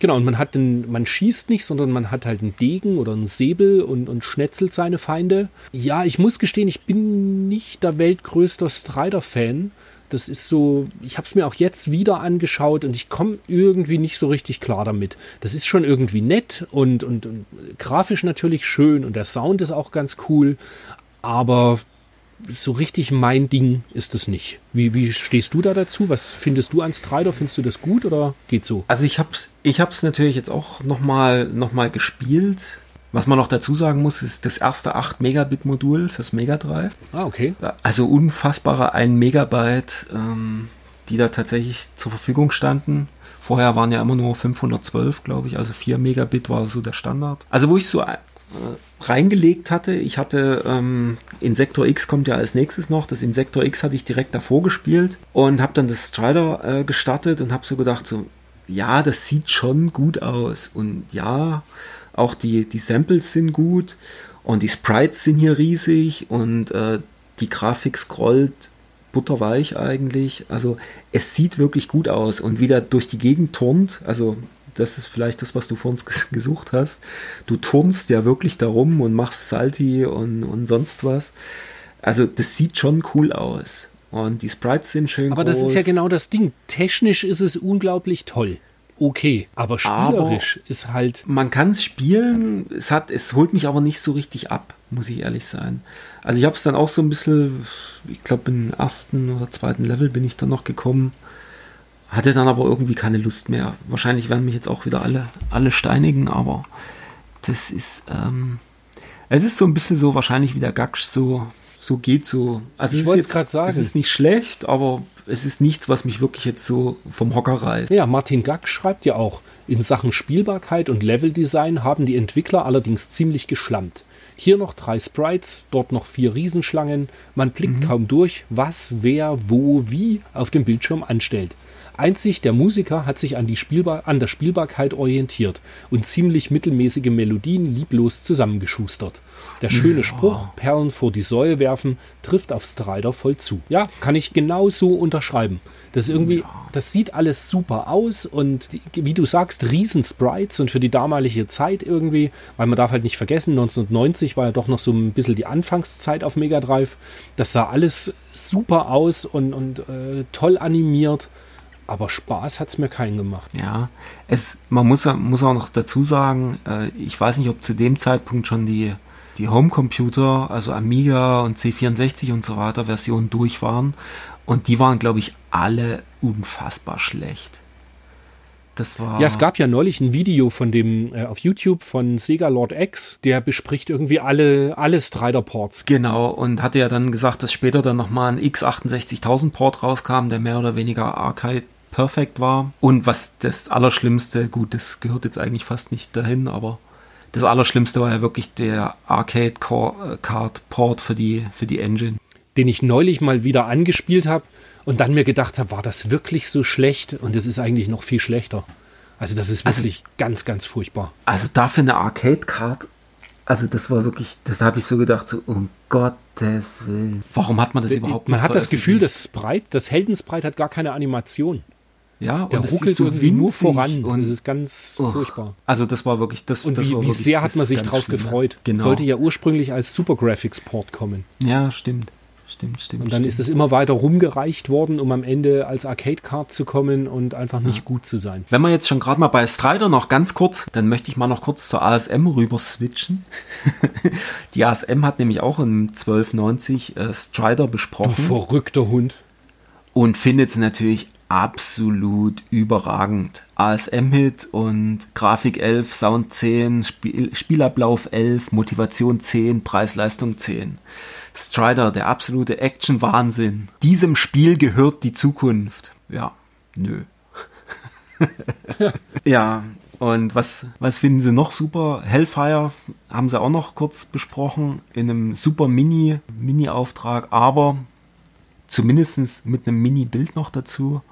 Genau, und man hat den, man schießt nicht, sondern man hat halt einen Degen oder einen Säbel und, und schnetzelt seine Feinde. Ja, ich muss gestehen, ich bin nicht der weltgrößte Strider-Fan. Das ist so, ich habe es mir auch jetzt wieder angeschaut und ich komme irgendwie nicht so richtig klar damit. Das ist schon irgendwie nett und, und, und grafisch natürlich schön und der Sound ist auch ganz cool, aber so richtig mein Ding ist es nicht. Wie, wie stehst du da dazu? Was findest du an Strider? Findest du das gut oder geht so? Also ich habe es ich hab's natürlich jetzt auch nochmal noch mal gespielt. Was man noch dazu sagen muss, ist das erste 8 Megabit Modul fürs Mega Drive. Ah, okay. Also unfassbare 1 Megabyte, ähm, die da tatsächlich zur Verfügung standen. Vorher waren ja immer nur 512, glaube ich, also 4 Megabit war so der Standard. Also wo ich so reingelegt hatte. Ich hatte ähm, Insektor X kommt ja als nächstes noch. Das Insektor X hatte ich direkt davor gespielt und habe dann das Strider äh, gestartet und habe so gedacht, so ja, das sieht schon gut aus und ja, auch die die Samples sind gut und die Sprites sind hier riesig und äh, die Grafik scrollt butterweich eigentlich. Also es sieht wirklich gut aus und wieder durch die Gegend turnt. Also das ist vielleicht das, was du vor uns gesucht hast. Du turnst ja wirklich darum und machst Salti und, und sonst was. Also das sieht schon cool aus. Und die Sprites sind schön Aber groß. das ist ja genau das Ding. Technisch ist es unglaublich toll. Okay, aber spielerisch aber ist halt. Man kann es spielen, es hat, es holt mich aber nicht so richtig ab, muss ich ehrlich sein. Also ich habe es dann auch so ein bisschen, ich glaube im ersten oder zweiten Level bin ich dann noch gekommen hatte dann aber irgendwie keine Lust mehr. Wahrscheinlich werden mich jetzt auch wieder alle, alle steinigen, aber das ist, ähm, es ist so ein bisschen so wahrscheinlich wie der Gaksch so, so geht so. Also ich wollte es gerade sagen. Es ist nicht schlecht, aber es ist nichts, was mich wirklich jetzt so vom Hocker reißt. Ja, Martin Gaksch schreibt ja auch, in Sachen Spielbarkeit und Leveldesign haben die Entwickler allerdings ziemlich geschlammt. Hier noch drei Sprites, dort noch vier Riesenschlangen. Man blickt mhm. kaum durch, was, wer, wo, wie auf dem Bildschirm anstellt. Einzig der Musiker hat sich an, die Spielbar an der Spielbarkeit orientiert und ziemlich mittelmäßige Melodien lieblos zusammengeschustert. Der schöne Spruch, Perlen vor die Säue werfen, trifft auf Strider voll zu. Ja, kann ich genau so unterschreiben. Das ist irgendwie, das sieht alles super aus und die, wie du sagst, riesen Sprites und für die damalige Zeit irgendwie, weil man darf halt nicht vergessen, 1990 war ja doch noch so ein bisschen die Anfangszeit auf Mega Drive. Das sah alles super aus und, und äh, toll animiert. Aber Spaß hat es mir keinen gemacht. Ja, es, man muss, muss auch noch dazu sagen, äh, ich weiß nicht, ob zu dem Zeitpunkt schon die, die Homecomputer, also Amiga und C64 und so weiter Versionen durch waren. Und die waren, glaube ich, alle unfassbar schlecht. Das war ja, es gab ja neulich ein Video von dem äh, auf YouTube von Sega Lord X, der bespricht irgendwie alle, alle Strider-Ports. Genau, und hatte ja dann gesagt, dass später dann nochmal ein X68000 Port rauskam, der mehr oder weniger Arcade perfekt war. Und was das Allerschlimmste, gut, das gehört jetzt eigentlich fast nicht dahin, aber das Allerschlimmste war ja wirklich der Arcade äh, Card Port für die, für die Engine. Den ich neulich mal wieder angespielt habe und dann mir gedacht habe, war das wirklich so schlecht? Und es ist eigentlich noch viel schlechter. Also das ist also wirklich also, ganz, ganz furchtbar. Also dafür eine Arcade Card, also das war wirklich, das habe ich so gedacht, so um Gottes Willen. Warum hat man das überhaupt Man hat das Gefühl, das Sprite, das Heldensprite hat gar keine Animation. Ja, der und ruckelt so irgendwie nur voran und es ist ganz oh, furchtbar. Also das war wirklich das. Und das wie, wie sehr hat man sich drauf schlimm, gefreut. Genau. Sollte ja ursprünglich als Super Graphics Port kommen. Ja, stimmt. stimmt, stimmt. Und dann stimmt. ist es immer weiter rumgereicht worden, um am Ende als Arcade-Card zu kommen und einfach nicht gut zu sein. Wenn wir jetzt schon gerade mal bei Strider noch ganz kurz, dann möchte ich mal noch kurz zur ASM rüber switchen. Die ASM hat nämlich auch im 1290 äh, Strider Du besprochen verrückter Hund. und findet es natürlich absolut überragend. ASM-Hit und Grafik 11, Sound 10, Spiel, Spielablauf 11, Motivation 10, Preis-Leistung 10. Strider, der absolute Action-Wahnsinn. Diesem Spiel gehört die Zukunft. Ja, nö. ja, und was, was finden Sie noch super? Hellfire haben Sie auch noch kurz besprochen in einem super Mini, Mini-Auftrag, aber zumindest mit einem Mini-Bild noch dazu.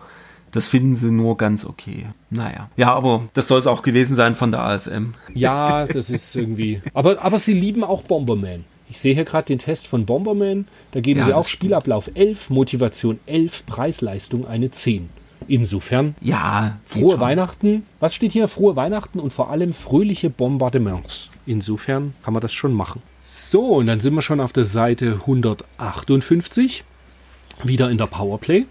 Das finden sie nur ganz okay. Naja. Ja, aber das soll es auch gewesen sein von der ASM. Ja, das ist irgendwie. Aber, aber sie lieben auch Bomberman. Ich sehe hier gerade den Test von Bomberman. Da geben Ja, sie auch. Spielablauf 11, Motivation 11, Preisleistung eine 10. Insofern Ja, frohe schon. Weihnachten. Was steht hier? Frohe Weihnachten und vor allem fröhliche Bombardements. Insofern kann man das schon machen. So, und dann sind wir schon auf der Seite 158. Wieder in der Powerplay.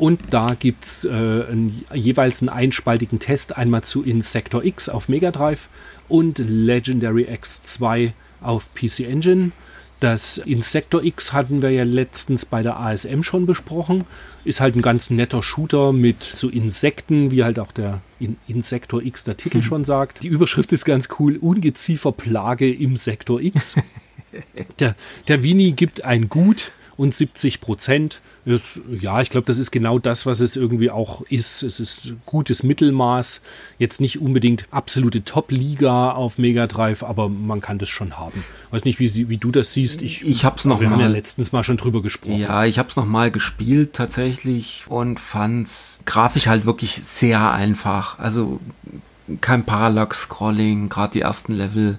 Und da gibt es äh, ein, jeweils einen einspaltigen Test, einmal zu Insector X auf Mega Drive und Legendary X2 auf PC Engine. Das Insector X hatten wir ja letztens bei der ASM schon besprochen. Ist halt ein ganz netter Shooter mit so Insekten, wie halt auch der In Insector X der Titel schon sagt. Die Überschrift ist ganz cool: Ungezieferplage im Sektor X. Der, der Winnie gibt ein Gut und 70 Prozent. Ist, ja, ich glaube, das ist genau das, was es irgendwie auch ist. Es ist gutes Mittelmaß. Jetzt nicht unbedingt absolute Top-Liga auf Mega Drive, aber man kann das schon haben. Weiß nicht, wie, sie- wie du das siehst. Ich, Ich hab's noch Wir haben ja mal. letztens mal schon drüber gesprochen. Ja, ich habe es nochmal gespielt tatsächlich und fand's grafisch halt wirklich sehr einfach. Also kein Parallax-Scrolling, gerade die ersten Level.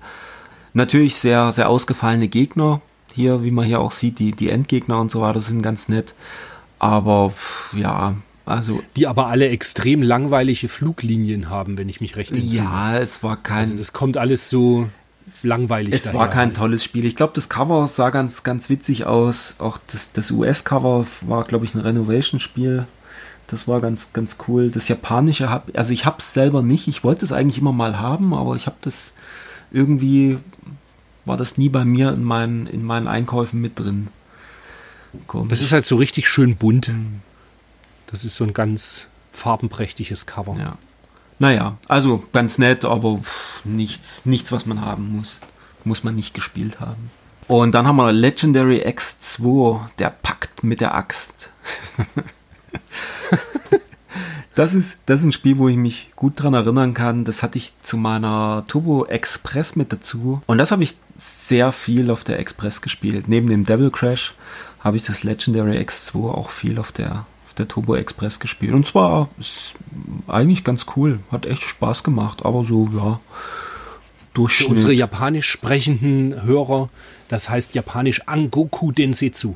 Natürlich sehr, sehr ausgefallene Gegner. Hier, wie man hier auch sieht, die, die Endgegner und so weiter sind ganz nett. Aber ja, also Die aber alle extrem langweilige Fluglinien haben, wenn ich mich recht entsinne. ja, es war kein, Also das kommt alles so langweilig Es war kein tolles Spiel. Ich glaube, das Cover sah ganz, ganz witzig aus. Auch das, das US-Cover war, glaube ich, ein Renovation-Spiel. Das war ganz, ganz cool. Das japanische hab, also ich habe es selber nicht. Ich wollte es eigentlich immer mal haben, aber ich habe das irgendwie war das nie bei mir in meinen, in meinen Einkäufen mit drin. Komisch. Das ist halt so richtig schön bunt. Das ist so ein ganz farbenprächtiges Cover. ja. Naja, also ganz nett, aber pff, nichts, nichts, was man haben muss. Muss man nicht gespielt haben. Und dann haben wir Legendary X2, der Pakt mit der Axt. das, ist, das ist ein Spiel, wo ich mich gut dran erinnern kann. Das hatte ich zu meiner Turbo Express mit dazu. Und das habe ich sehr viel auf der Express gespielt. Neben dem Devil Crash habe ich das Legendary X2 auch viel auf der, auf der Turbo Express gespielt. Und zwar ist eigentlich ganz cool. Hat echt Spaß gemacht. Aber so, ja, Für Durchschnitt. unsere japanisch sprechenden Hörer, das heißt japanisch Angoku Densetsu.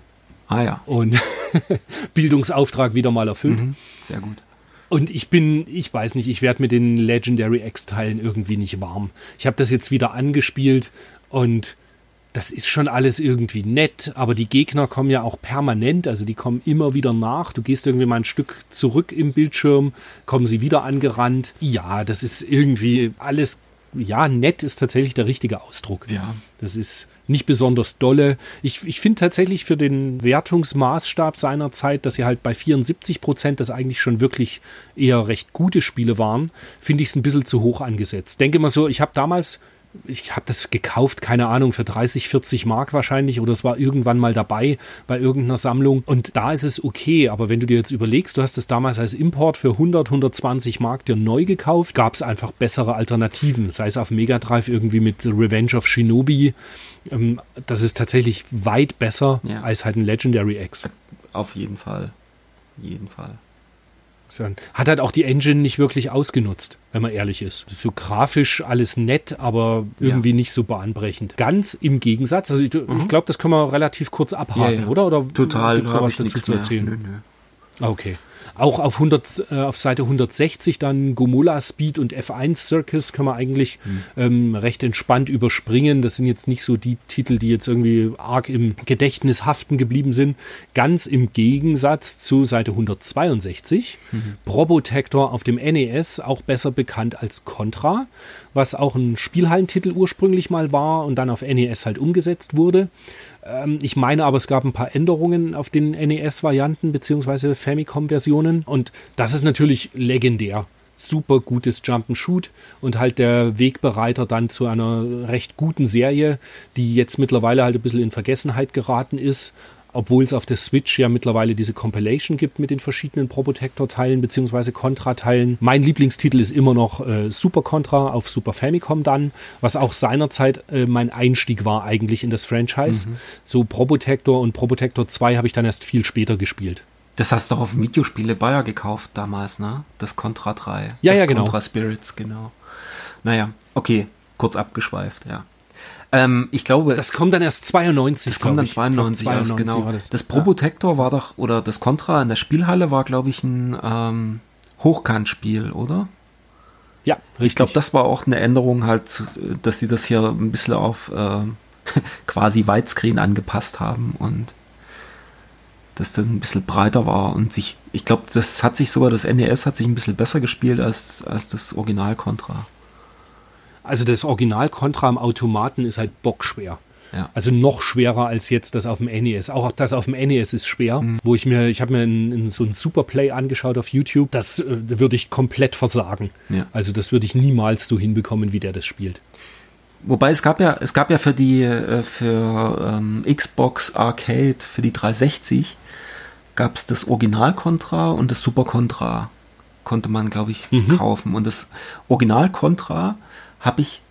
ah ja, Und Bildungsauftrag wieder mal erfüllt. sehr gut. Und ich bin, ich weiß nicht, ich werde mit den Legendary X-Teilen irgendwie nicht warm. Ich habe das jetzt wieder angespielt und das ist schon alles irgendwie nett, aber die Gegner kommen ja auch permanent, also die kommen immer wieder nach. Du gehst irgendwie mal ein Stück zurück im Bildschirm, kommen sie wieder angerannt. Ja, das ist irgendwie alles, ja, nett ist tatsächlich der richtige Ausdruck. Ja. Das ist nicht besonders dolle. Ich, ich finde tatsächlich für den Wertungsmaßstab seiner Zeit, dass sie halt bei 74 Prozent das eigentlich schon wirklich eher recht gute Spiele waren, finde ich es ein bisschen zu hoch angesetzt. Denke mal so, ich habe damals, ich habe das gekauft, keine Ahnung, für 30, 40 Mark wahrscheinlich oder es war irgendwann mal dabei bei irgendeiner Sammlung und da ist es okay, aber wenn du dir jetzt überlegst, du hast es damals als Import für 100, 120 Mark dir neu gekauft, gab es einfach bessere Alternativen, sei es auf Mega Drive irgendwie mit Revenge of Shinobi, ähm, das ist tatsächlich weit besser Ja. als halt ein Legendary X. Auf jeden Fall. Jeden Fall. Hat halt auch die Engine nicht wirklich ausgenutzt, wenn man ehrlich ist. So grafisch alles nett, aber irgendwie nicht so bahnbrechend. Ganz im Gegensatz, also ich, ich glaube, das können wir relativ kurz abhaken, Mhm. Ja, ja. oder? oder Total. gibt's noch was dazu zu erzählen? Nö, nö. Ah, Okay. Auch auf, 100, äh, auf Seite 160 dann Gomula Speed und F1 Circus kann man eigentlich mhm. ähm, recht entspannt überspringen. Das sind jetzt nicht so die Titel, die jetzt irgendwie arg im Gedächtnis haften geblieben sind. Ganz im Gegensatz zu Seite 162. Mhm. Probotector auf dem NES, auch besser bekannt als Contra, was auch ein Spielhallentitel ursprünglich mal war und dann auf NES halt umgesetzt wurde. Ähm, ich meine aber, es gab ein paar Änderungen auf den NES-Varianten bzw. Famicom-Versionen und das ist natürlich legendär. Super gutes Jump'n'Shoot und halt der Wegbereiter dann zu einer recht guten Serie, die jetzt mittlerweile halt ein bisschen in Vergessenheit geraten ist, obwohl es auf der Switch ja mittlerweile diese Compilation gibt mit den verschiedenen Probotector-Teilen bzw. Contra-Teilen. Mein Lieblingstitel ist immer noch äh, Super Contra auf Super Famicom dann, was auch seinerzeit äh, mein Einstieg war eigentlich in das Franchise. Mhm. So Probotector und Probotector 2 habe ich dann erst viel später gespielt. Das hast du auch auf Videospiele Bayer gekauft damals, ne? Das Contra 3. Ja, das ja, genau. Contra Spirits, genau. Naja, okay, kurz abgeschweift, ja. Ähm, ich glaube. Das kommt dann erst 92. Das kommt dann 92, 92 erst, genau. Das, das Probotector ja. war doch, oder das Contra in der Spielhalle war, glaube ich, ein ähm, Hochkantspiel, oder? Ja, richtig. Ich glaube, das war auch eine Änderung halt, dass sie das hier ein bisschen auf äh, quasi Widescreen angepasst haben und dass das ein bisschen breiter war und sich, ich glaube, das hat sich sogar, das NES hat sich ein bisschen besser gespielt als, als das Original Contra. Also das Original Contra am Automaten ist halt bockschwer. Ja. Also noch schwerer als jetzt das auf dem NES. Auch das auf dem NES ist schwer, mhm. wo ich mir, ich habe mir in, in so ein Superplay angeschaut auf YouTube. Das äh, würde ich komplett versagen. Ja. Also das würde ich niemals so hinbekommen, wie der das spielt. Wobei es gab ja, es gab ja für die äh, für ähm, Xbox Arcade für die 360 gab es das Original Contra und das Super Contra konnte man glaube ich mhm. kaufen und das Original Contra habe ich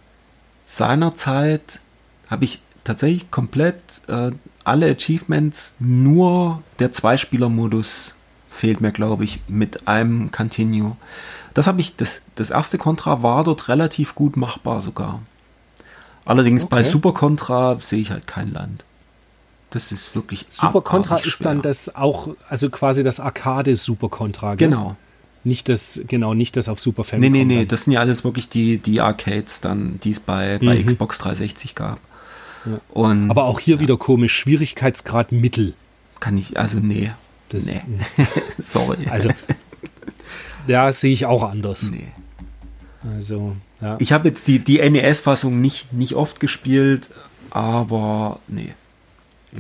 seinerzeit, habe ich tatsächlich komplett äh, alle Achievements, nur der Zweispieler-Modus fehlt mir, glaube ich, mit einem Continue. Das habe ich, das, das erste Contra war dort relativ gut machbar sogar. Allerdings okay. bei Super Contra sehe ich halt kein Land. Das ist wirklich Super Contra ist dann das auch, also quasi das Arcade Super Contra. Gell? Genau, nicht das, genau, nicht das auf Super Famicom. Nee, nee, nee, dann. das sind ja alles wirklich die, die Arcades dann, die es bei, bei mhm. Xbox 360 gab. Ja. Und, Aber auch hier ja. wieder komisch, Schwierigkeitsgrad Mittel. Kann ich, also nee. Das, nee. Sorry. Also, ja, sehe ich auch anders. Nee. Also, ja. Ich habe jetzt die, die NES-Fassung nicht, nicht oft gespielt, aber nee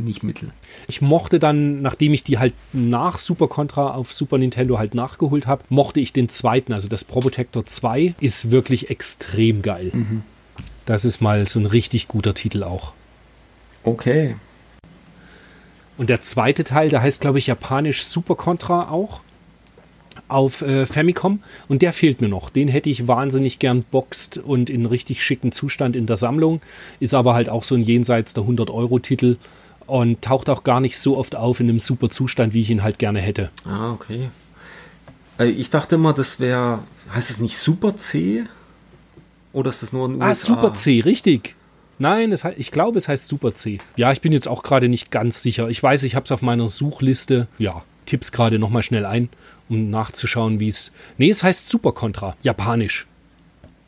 nicht Mittel. Ich mochte dann, nachdem ich die halt nach Super Contra auf Super Nintendo halt nachgeholt habe, mochte ich den zweiten, also das Probotector 2, ist wirklich extrem geil. Mhm. Das ist mal so ein richtig guter Titel auch. Okay. Und der zweite Teil, der heißt, glaube ich, japanisch Super Contra auch auf äh, Famicom und der fehlt mir noch. Den hätte ich wahnsinnig gern boxt und in richtig schicken Zustand in der Sammlung. Ist aber halt auch so ein jenseits der 100 Euro Titel und taucht auch gar nicht so oft auf in einem super Zustand, wie ich ihn halt gerne hätte. Ah, okay. Äh, ich dachte immer, das wäre, heißt es nicht Super C? Oder ist das nur ein USA? Ah, Super C, richtig. Nein, es, ich glaube, es heißt Super C. Ja, ich bin jetzt auch gerade nicht ganz sicher. Ich weiß, ich habe es auf meiner Suchliste. Ja, tipp's gerade nochmal schnell ein, um nachzuschauen, wie es. Nee, es heißt Super Contra, japanisch.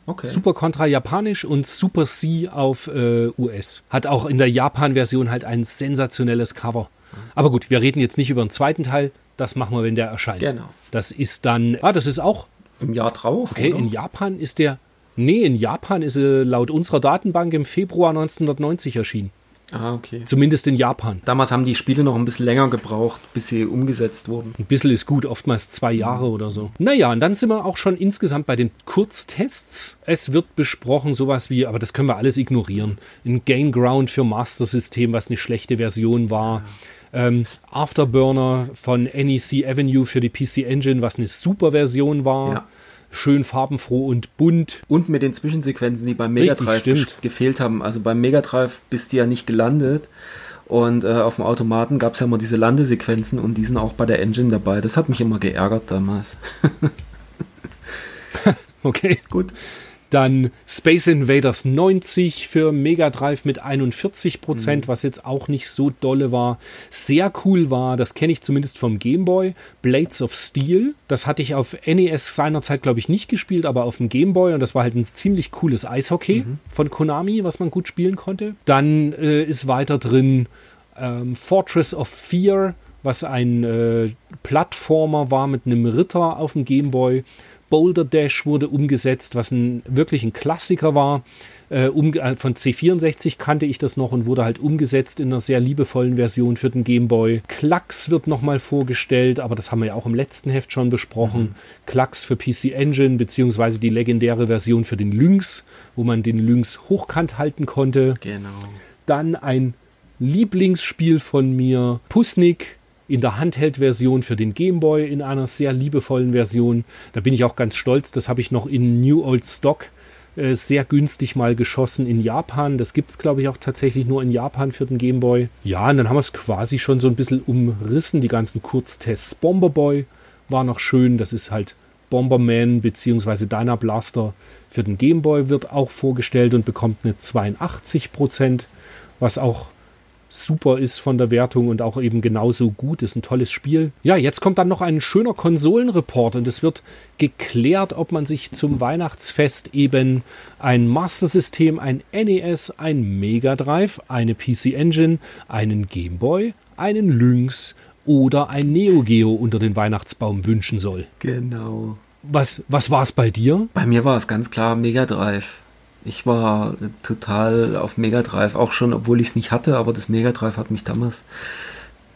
Okay. Super Contra japanisch und Super C auf äh, US. Hat auch in der Japan-Version halt ein sensationelles Cover. Aber gut, wir reden jetzt nicht über den zweiten Teil. Das machen wir, wenn der erscheint. Genau. Das ist dann, ah, das ist auch. Im Jahr drauf. Okay, oder? in Japan ist der, nee, in Japan ist er laut unserer Datenbank im Februar 1990 erschienen. Ah, okay. Zumindest in Japan. Damals haben die Spiele noch ein bisschen länger gebraucht, bis sie umgesetzt wurden. Ein bisschen ist gut, oftmals zwei Jahre oder so. Naja, und dann sind wir auch schon insgesamt bei den Kurztests. Es wird besprochen sowas wie, aber das können wir alles ignorieren. Ein Game Ground für Master System, was eine schlechte Version war. Ähm, Afterburner von NEC Avenue für die PC Engine, was eine super Version war. Ja schön farbenfroh und bunt. Und mit den Zwischensequenzen, die beim Mega Drive gefehlt haben. Also beim Mega Drive bist du ja nicht gelandet. Und äh, auf dem Automaten gab es ja immer diese Landesequenzen und die sind auch bei der Engine dabei. Das hat mich immer geärgert damals. okay. Gut. Dann Space Invaders 90 für Mega Drive mit 41 Prozent, mhm. was jetzt auch nicht so dolle war. Sehr cool war, das kenne ich zumindest vom Game Boy, Blades of Steel. Das hatte ich auf NES seinerzeit, glaube ich, nicht gespielt, aber auf dem Game Boy und das war halt ein ziemlich cooles Eishockey mhm. von Konami, was man gut spielen konnte. Dann äh, ist weiter drin ähm, Fortress of Fear, was ein äh, Plattformer war mit einem Ritter auf dem Game Boy. Boulder Dash wurde umgesetzt, was ein, wirklich ein Klassiker war. Äh, um, äh, von C64 kannte ich das noch und wurde halt umgesetzt in einer sehr liebevollen Version für den Game Boy. Klacks wird nochmal vorgestellt, aber das haben wir ja auch im letzten Heft schon besprochen. Mhm. Klacks für PC Engine, beziehungsweise die legendäre Version für den Lynx, wo man den Lynx hochkant halten konnte. Genau. Dann ein Lieblingsspiel von mir, Pusnik, in der Handheld-Version für den Game Boy in einer sehr liebevollen Version. Da bin ich auch ganz stolz. Das habe ich noch in New Old Stock äh, sehr günstig mal geschossen in Japan. Das gibt es, glaube ich, auch tatsächlich nur in Japan für den Game Boy. Ja, und dann haben wir es quasi schon so ein bisschen umrissen. Die ganzen Kurztests. Bomberboy war noch schön. Das ist halt Bomberman bzw. Dyna Blaster für den Game Boy wird auch vorgestellt und bekommt eine 82%, was auch super ist von der Wertung und auch eben genauso gut, ist ein tolles Spiel. Ja, jetzt kommt dann noch ein schöner Konsolenreport und es wird geklärt, ob man sich zum Weihnachtsfest eben ein Master System, ein NES, ein Mega Drive, eine PC Engine, einen Game Boy, einen Lynx oder ein Neo Geo unter den Weihnachtsbaum wünschen soll. Genau. Was, was war es bei dir? Bei mir war es ganz klar Mega Drive. Ich war total auf Mega Drive, auch schon, obwohl ich es nicht hatte, aber das Mega Drive hat mich damals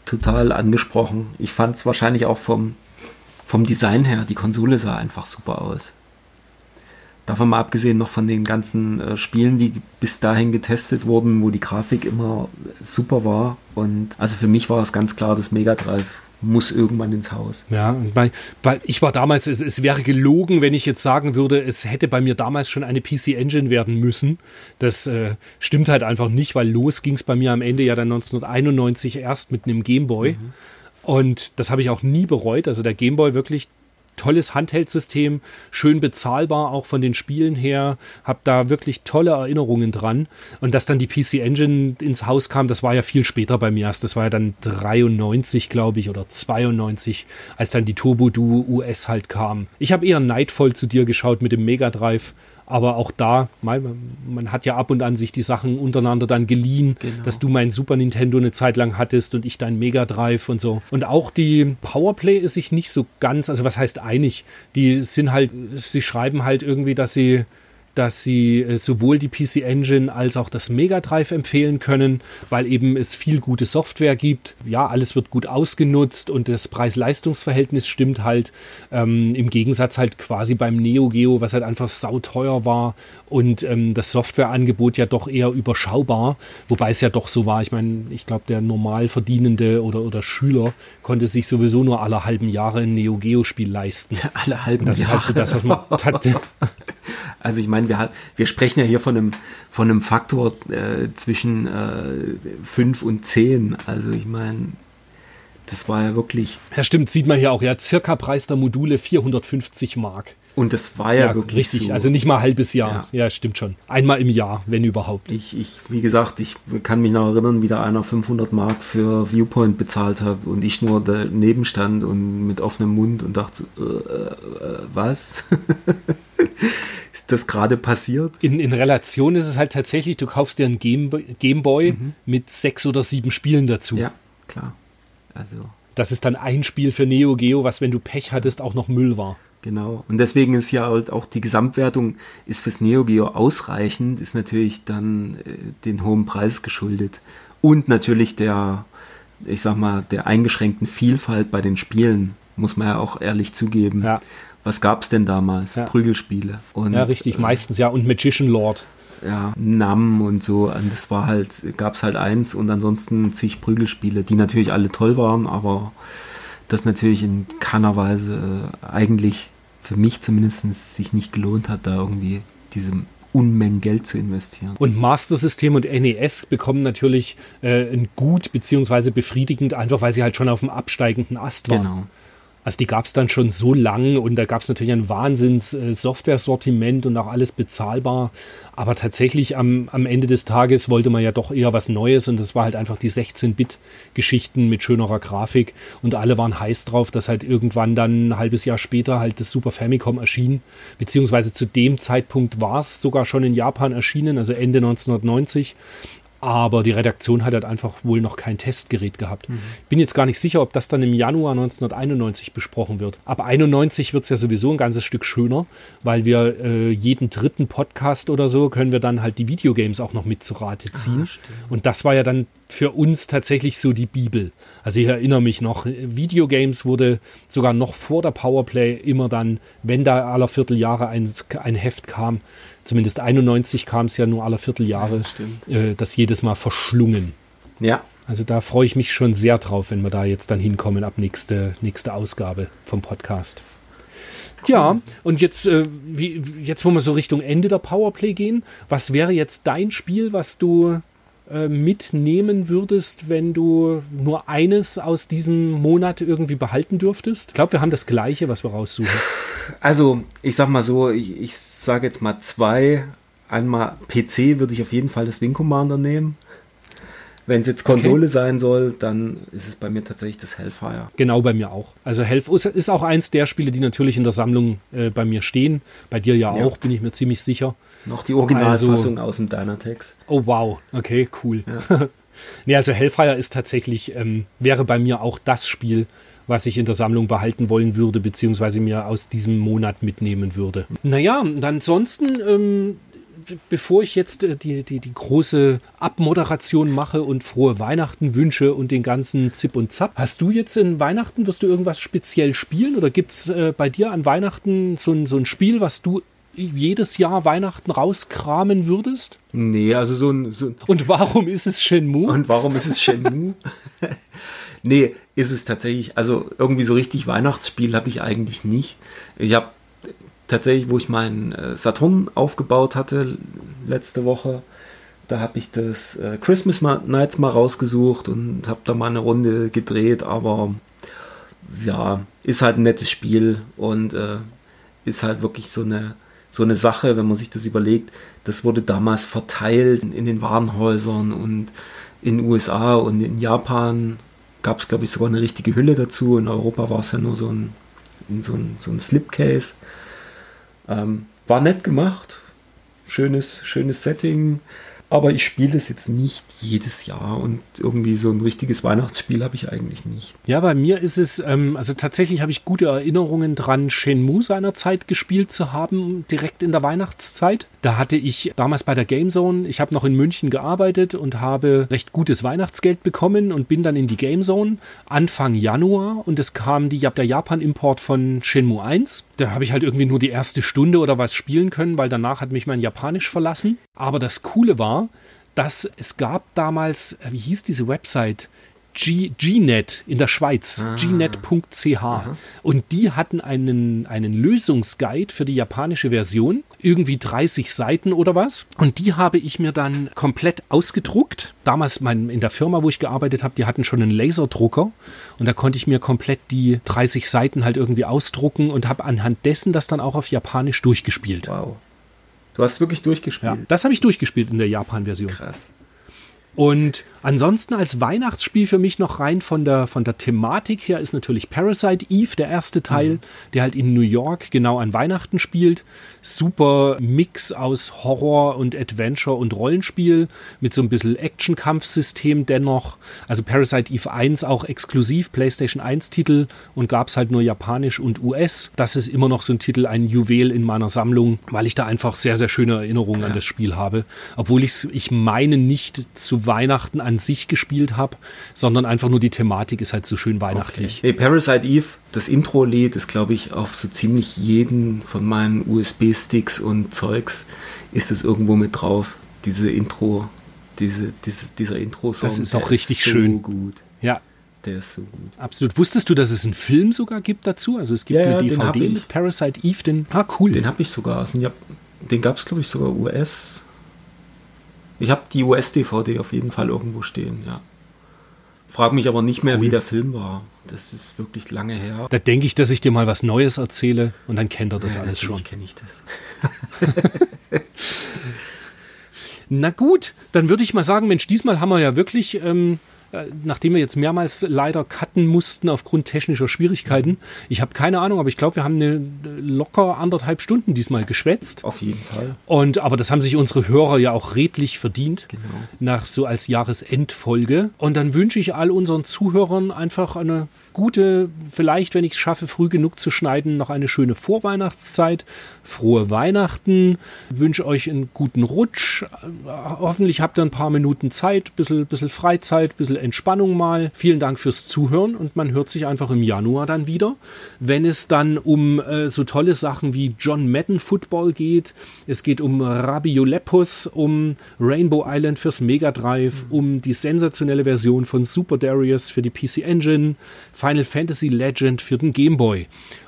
total angesprochen. Ich fand es wahrscheinlich auch vom, vom Design her, die Konsole sah einfach super aus. Davon mal abgesehen noch von den ganzen äh, Spielen, die bis dahin getestet wurden, wo die Grafik immer super war. Und also für mich war es ganz klar das Mega Drive muss irgendwann ins Haus. Ja, weil, weil ich war damals, es, es, wäre gelogen, wenn ich jetzt sagen würde, es hätte bei mir damals schon eine PC Engine werden müssen. Das äh, stimmt halt einfach nicht, weil los ging es bei mir am Ende ja dann 1991 erst mit einem Gameboy. Mhm. Und das habe ich auch nie bereut. Also der Gameboy wirklich tolles Handheld-System, schön bezahlbar auch von den Spielen her, habe da wirklich tolle Erinnerungen dran. Und dass dann die PC Engine ins Haus kam, das war ja viel später bei mir erst. Das war ja dann 93, glaube ich, oder 92, als dann die Turbo Duo US halt kam. Ich habe eher neidvoll zu dir geschaut mit dem Mega Drive aber auch da, man, man, hat ja ab und an sich die Sachen untereinander dann geliehen, genau. dass du mein Super Nintendo eine Zeit lang hattest und ich dein Mega Drive und so. Und auch die Powerplay ist sich nicht so ganz, also was heißt einig? Die sind halt, sie schreiben halt irgendwie, dass sie dass sie äh, sowohl die PC Engine als auch das Mega Drive empfehlen können, weil eben es viel gute Software gibt. Ja, alles wird gut ausgenutzt und das Preis-Leistungs-Verhältnis stimmt halt. Ähm, Im Gegensatz halt quasi beim Neo Geo, was halt einfach sauteuer war und ähm, das Softwareangebot ja doch eher überschaubar, wobei es ja doch so war. Ich meine, ich glaube, der Normalverdienende oder, oder Schüler konnte sich sowieso nur alle halben Jahre ein Neo Geo Spiel leisten. Ja, alle halben das Jahre. Das ist halt so das, was man. Also ich meine, wir, wir sprechen ja hier von einem, von einem Faktor äh, zwischen äh, und 10. Also ich meine, das war ja wirklich. Ja, stimmt, sieht man hier auch, ja, circa Preis der Module 450 Mark. Und das war ja, ja wirklich richtig, so. also nicht mal ein halbes Jahr. Ja. ja. stimmt schon. Einmal im Jahr, wenn überhaupt. Ich, ich, wie gesagt, ich kann mich noch erinnern, wie da einer 500 Mark für Viewpoint bezahlt hat und ich nur daneben stand und mit offenem Mund und dachte, äh, äh, was? ist das gerade passiert? In, in Relation ist es halt tatsächlich, du kaufst dir einen Gameboy Game mhm. mit sechs oder sieben Spielen dazu. Ja, klar. Also. Das ist dann ein Spiel für Neo Geo, was, wenn du Pech hattest, auch noch Müll war. Genau. Und deswegen ist ja halt auch die Gesamtwertung ist fürs Neo Geo ausreichend, ist natürlich dann äh, den hohen Preis geschuldet. Und natürlich der, ich sag mal, der eingeschränkten Vielfalt bei den Spielen, muss man ja auch ehrlich zugeben. Ja was gab es denn damals? Ja. Prügelspiele. Und, ja, richtig, äh, meistens ja. Und Magician Lord. Ja, Nam und so. Und das war halt, gab es halt eins und ansonsten zig Prügelspiele, die natürlich alle toll waren, aber das natürlich in keiner Weise äh, eigentlich für mich zumindest sich nicht gelohnt hat, da irgendwie diese Unmengen Geld zu investieren. Und Master System und NES bekommen natürlich äh, ein gut beziehungsweise befriedigend, einfach weil sie halt schon auf dem absteigenden Ast waren. Genau. Also die gab es dann schon so lang und da gab es natürlich ein Wahnsinns äh, Software-Sortiment und auch alles bezahlbar. Aber tatsächlich am, am Ende des Tages wollte man ja doch eher was Neues und das war halt einfach die 16-Bit-Geschichten mit schönerer Grafik und alle waren heiß drauf, dass halt irgendwann dann ein halbes Jahr später halt das Super Famicom erschien. Beziehungsweise zu dem Zeitpunkt war es sogar schon in Japan erschienen, also Ende 1990. Aber die Redaktion hat halt einfach wohl noch kein Testgerät gehabt. Mhm. Bin jetzt gar nicht sicher, ob das dann im Januar 1991 besprochen wird. Ab 91 wird es ja sowieso ein ganzes Stück schöner, weil wir äh, jeden dritten Podcast oder so können wir dann halt die Videogames auch noch mit zu Rate ah, ziehen. Ah, Und das war ja dann für uns tatsächlich so die Bibel. Also ich erinnere mich noch, Videogames wurde sogar noch vor der Powerplay immer dann, wenn da aller Vierteljahre ein, ein Heft kam, zumindest 91 kam es ja nur alle Vierteljahre, ja, äh, das jedes Mal verschlungen. Ja. Also da freue ich mich schon sehr drauf, wenn wir da jetzt dann hinkommen ab nächste, nächste Ausgabe vom Podcast. Ja, und jetzt, äh, wie, jetzt, wo wir so Richtung Ende der Powerplay gehen, was wäre jetzt dein Spiel, was du äh, mitnehmen würdest, wenn du nur eines aus diesem Monat irgendwie behalten dürftest? Ich glaube, wir haben das Gleiche, was wir raussuchen. Also, ich sag mal so, ich, ich sage jetzt mal zwei. Einmal PC würde ich auf jeden Fall das Wing Commander nehmen. Wenn es jetzt Konsole okay. sein soll, dann ist es bei mir tatsächlich das Hellfire. Genau, bei mir auch. Also Hellfire ist auch eins der Spiele, die natürlich in der Sammlung äh, bei mir stehen. Bei dir ja, ja, auch, bin ich mir ziemlich sicher. Noch die Originalfassung also, aus dem Dynatex. Oh wow, okay, cool. Ja. nee, also Hellfire ist tatsächlich, ähm, wäre bei mir auch das Spiel, was ich in der Sammlung behalten wollen würde, beziehungsweise mir aus diesem Monat mitnehmen würde. Naja, ansonsten ähm, bevor ich jetzt äh, die, die, die große Abmoderation mache und frohe Weihnachten wünsche und den ganzen Zip und Zap, hast du jetzt in Weihnachten, wirst du irgendwas speziell spielen oder gibt es äh, bei dir an Weihnachten so ein, so ein Spiel, was du jedes Jahr Weihnachten rauskramen würdest? Nee, also so ein, so Und warum ist es Shenmue? Und warum ist es Shenmue? nee, ist es tatsächlich, also irgendwie so richtig Weihnachtsspiel habe ich eigentlich nicht. Ich habe tatsächlich, wo ich meinen äh, Saturn aufgebaut hatte letzte Woche, da habe ich das äh, Christmas Nights mal rausgesucht und habe da mal eine Runde gedreht, aber ja, ist halt ein nettes Spiel und äh, ist halt wirklich so eine so eine Sache, wenn man sich das überlegt. Das wurde damals verteilt in den Warenhäusern und in den USA und in Japan gab es, glaube ich, sogar eine richtige Hülle dazu. In Europa war es ja nur so ein, so ein, so ein Slipcase. Ähm, war nett gemacht, schönes, schönes Setting, aber ich spiele das jetzt nicht jedes Jahr und irgendwie so ein richtiges Weihnachtsspiel habe ich eigentlich nicht. Ja, bei mir ist es, ähm, also tatsächlich habe ich gute Erinnerungen dran, Shenmue seinerzeit gespielt zu haben, direkt in der Weihnachtszeit. Da hatte ich damals bei der Gamezone, ich habe noch in München gearbeitet und habe recht gutes Weihnachtsgeld bekommen und bin dann in die Gamezone Anfang Januar und es kam die, der Japan-Import von Shenmue 1. Da habe ich halt irgendwie nur die erste Stunde oder was spielen können, weil danach hat mich mein Japanisch verlassen. Aber das Coole war, dass es gab damals, äh, wie hieß diese Website? G GNet in der Schweiz, ah. gnet.ch. Und die hatten einen, einen Lösungsguide für die japanische Version, irgendwie 30 Seiten oder was. Und die habe ich mir dann komplett ausgedruckt. Damals mein, in der Firma, wo ich gearbeitet habe, die hatten schon einen Laserdrucker. Und da konnte ich mir komplett die 30 Seiten halt irgendwie ausdrucken und habe anhand dessen das dann auch auf Japanisch durchgespielt. Wow. Du hast wirklich durchgespielt. Ja, das habe ich durchgespielt in der Japan-Version. Krass. Und ansonsten als Weihnachtsspiel für mich noch rein von der, von der Thematik her ist natürlich Parasite Eve, der erste Teil, mhm. der halt in New York genau an Weihnachten spielt. Super Mix aus Horror und Adventure und Rollenspiel mit so ein bisschen Action-Kampfsystem dennoch. Also Parasite Eve 1 auch exklusiv PlayStation 1 Titel und gab es halt nur japanisch und US. Das ist immer noch so ein Titel, ein Juwel in meiner Sammlung, weil ich da einfach sehr, sehr schöne Erinnerungen ja. an das Spiel habe. Obwohl ich ich meine nicht zu Weihnachten an sich gespielt habe, sondern einfach nur die Thematik ist halt so schön weihnachtlich. Okay. Hey, Parasite Eve, das Intro-Lied ist, glaube ich, auf so ziemlich jeden von meinen USB-Sticks und Zeugs ist es irgendwo mit drauf. Diese Intro, diese, diese, dieser Intro-Song. Das ist auch richtig ist so schön. gut. Ja. Der ist so gut. Absolut. Wusstest du, dass es einen Film sogar gibt dazu? Also es gibt ja, eine DVD mit Parasite Eve. Den, ah, cool. Den habe ich sogar. Den gab es, glaube ich, sogar US. Ich habe die US-DVD auf jeden Fall irgendwo stehen, ja. Frag mich aber nicht mehr, cool. wie der Film war. Das ist wirklich lange her. Da denke ich, dass ich dir mal was Neues erzähle und dann kennt er das ja, alles schon. kenne ich das. Na gut, dann würde ich mal sagen, Mensch, diesmal haben wir ja wirklich ähm, äh, nachdem wir jetzt mehrmals leider cutten mussten aufgrund technischer Schwierigkeiten. Ich habe keine Ahnung, aber ich glaube, wir haben eine locker anderthalb Stunden diesmal geschwätzt. Auf jeden Fall. Und aber das haben sich unsere Hörer ja auch redlich verdient. Genau. Nach so als Jahresendfolge. Und dann wünsche ich all unseren Zuhörern einfach eine gute, vielleicht, wenn ich es schaffe, früh genug zu schneiden, noch eine schöne Vorweihnachtszeit. Frohe Weihnachten. Wünsche euch einen guten Rutsch. Hoffentlich habt ihr ein paar Minuten Zeit, bisschen, bisschen Freizeit, bisschen Entspannung mal. Vielen Dank fürs Zuhören und man hört sich einfach im Januar dann wieder, wenn es dann um äh, so tolle Sachen wie John Madden Football geht. Es geht um Rabiolepus, um Rainbow Island fürs Mega Drive, um die sensationelle Version von Super Darius für die PC Engine, Final Fantasy Legend für den Game Boy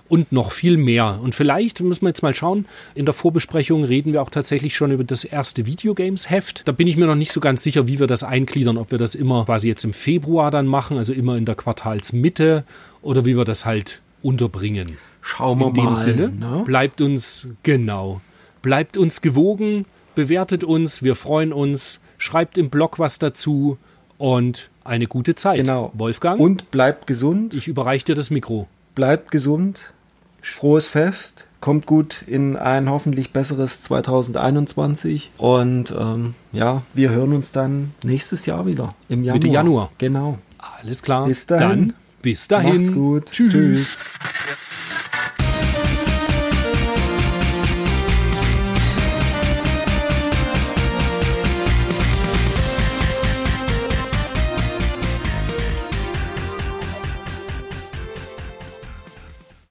und noch viel mehr. Und vielleicht müssen wir jetzt mal schauen, in der Vorbesprechung reden wir auch tatsächlich schon über das erste Videogames-Heft. Da bin ich mir noch nicht so ganz sicher, wie wir das eingliedern, ob wir das immer quasi jetzt im Februar dann machen, also immer in der Quartalsmitte oder wie wir das halt unterbringen. Schauen wir in dem mal. Sinne, ne? bleibt uns, genau, bleibt uns gewogen, bewertet uns, wir freuen uns, schreibt im Blog was dazu und eine gute Zeit. Genau. Wolfgang? Und bleibt gesund. Ich überreiche dir das Mikro. Bleibt gesund. Frohes Fest. Kommt gut in ein hoffentlich besseres 2021. Und ähm, ja, wir hören uns dann nächstes Jahr wieder. Im Januar. Mitte Januar. Genau. Alles klar. Bis dahin. Dann bis dahin. Macht's gut. Tschüss. Tschüss.